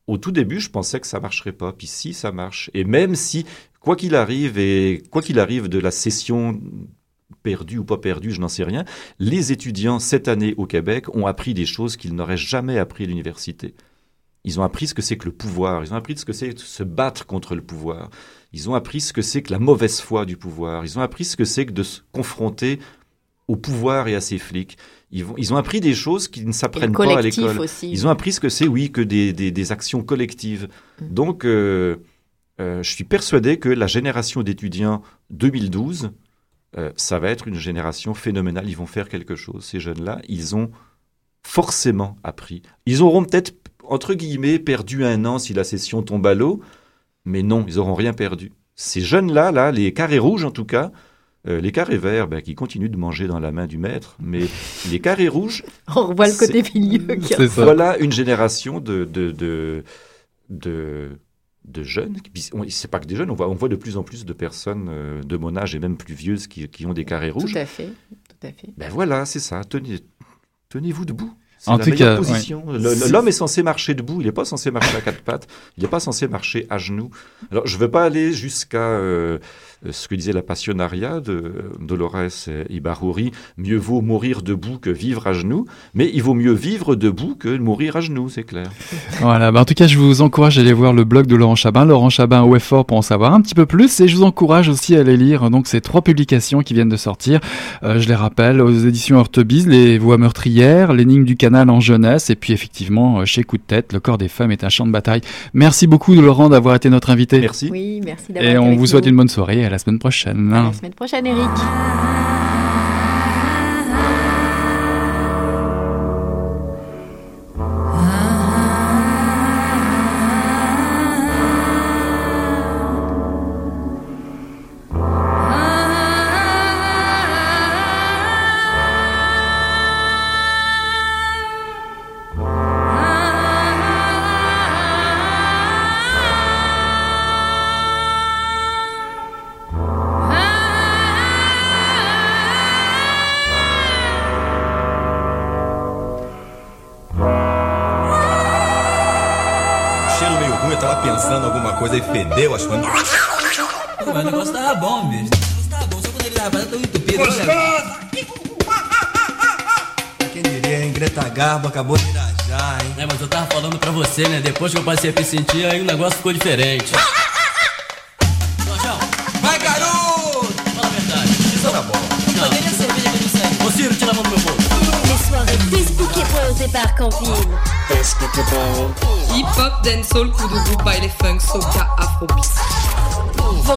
au tout début, je pensais que ça marcherait pas. Puis si, ça marche. Et même si, quoi qu'il arrive et quoi qu'il arrive de la session perdue ou pas perdue, je n'en sais rien, les étudiants cette année au Québec ont appris des choses qu'ils n'auraient jamais appris à l'université. Ils ont appris ce que c'est que le pouvoir, ils ont appris ce que c'est se battre contre le pouvoir, ils ont appris ce que c'est que la mauvaise foi du pouvoir, ils ont appris ce que c'est que de se confronter au pouvoir et à ses flics. Ils, vont, ils ont appris des choses qu'ils ne s'apprennent pas à l'école. Ils ont appris ce que c'est, oui, que des, des- des actions collectives. Mm. Donc, euh, euh, je suis persuadé que la génération d'étudiants 2012, euh, ça va être une génération phénoménale. Ils vont faire quelque chose. Ces jeunes-là, ils ont forcément appris. Ils auront peut-être, entre guillemets, perdu un an si la session tombe à l'eau, mais non, ils auront rien perdu. Ces jeunes-là, là, les carrés rouges en tout cas, euh, les carrés verts, ben, qui continuent de manger dans la main du maître, mais les carrés rouges, (laughs) On revoit le côté milieu. qui C'est ça. voilà une génération de, de, de, de, de jeunes. C'est pas que des jeunes, on voit, on voit de plus en plus de personnes euh, de mon âge et même plus vieuses qui, qui ont des carrés rouges. Tout à fait, tout à fait. Ben voilà, c'est ça. Tenez, tenez-vous debout. C'est En la tout meilleure cas, position. L'homme est censé marcher debout. Il n'est pas censé marcher à quatre (laughs) pattes. Il n'est pas censé marcher à genoux. Alors, je ne veux pas aller jusqu'à euh, ce que disait la passionnariat de Dolores Ibaruri. Mieux vaut mourir debout que vivre à genoux. Mais il vaut mieux vivre debout que mourir à genoux, c'est clair. (laughs) Voilà, bah en tout cas, je vous encourage à aller voir le blog de Laurent Chabin, Laurent Chabin au effort pour en savoir un petit peu plus. Et je vous encourage aussi à aller lire donc ces trois publications qui viennent de sortir. Euh, je les rappelle aux éditions Heurtebise, Les Voix meurtrières, L'énigme du canal en jeunesse, et puis effectivement euh, chez Coup de tête, Le corps des femmes est un champ de bataille. Merci beaucoup Laurent d'avoir été notre invité. Merci. Oui, merci d'avoir Et été on avec vous souhaite nous. une bonne soirée et à la semaine prochaine. À la semaine prochaine, Eric. Depois que eu passei a me sentir, aí o negócio ficou diferente. Jorjão, Vai, garoto! fala a verdade. Isso na bola. Não. Cadê a cerveja que eu não sei? Ô, Ciro, tira a mão do meu bolso. Les soirées Facebook et proposées par Camping. Hip-hop, dancehall, coup de groupe, baile funk, soca, afrobeat.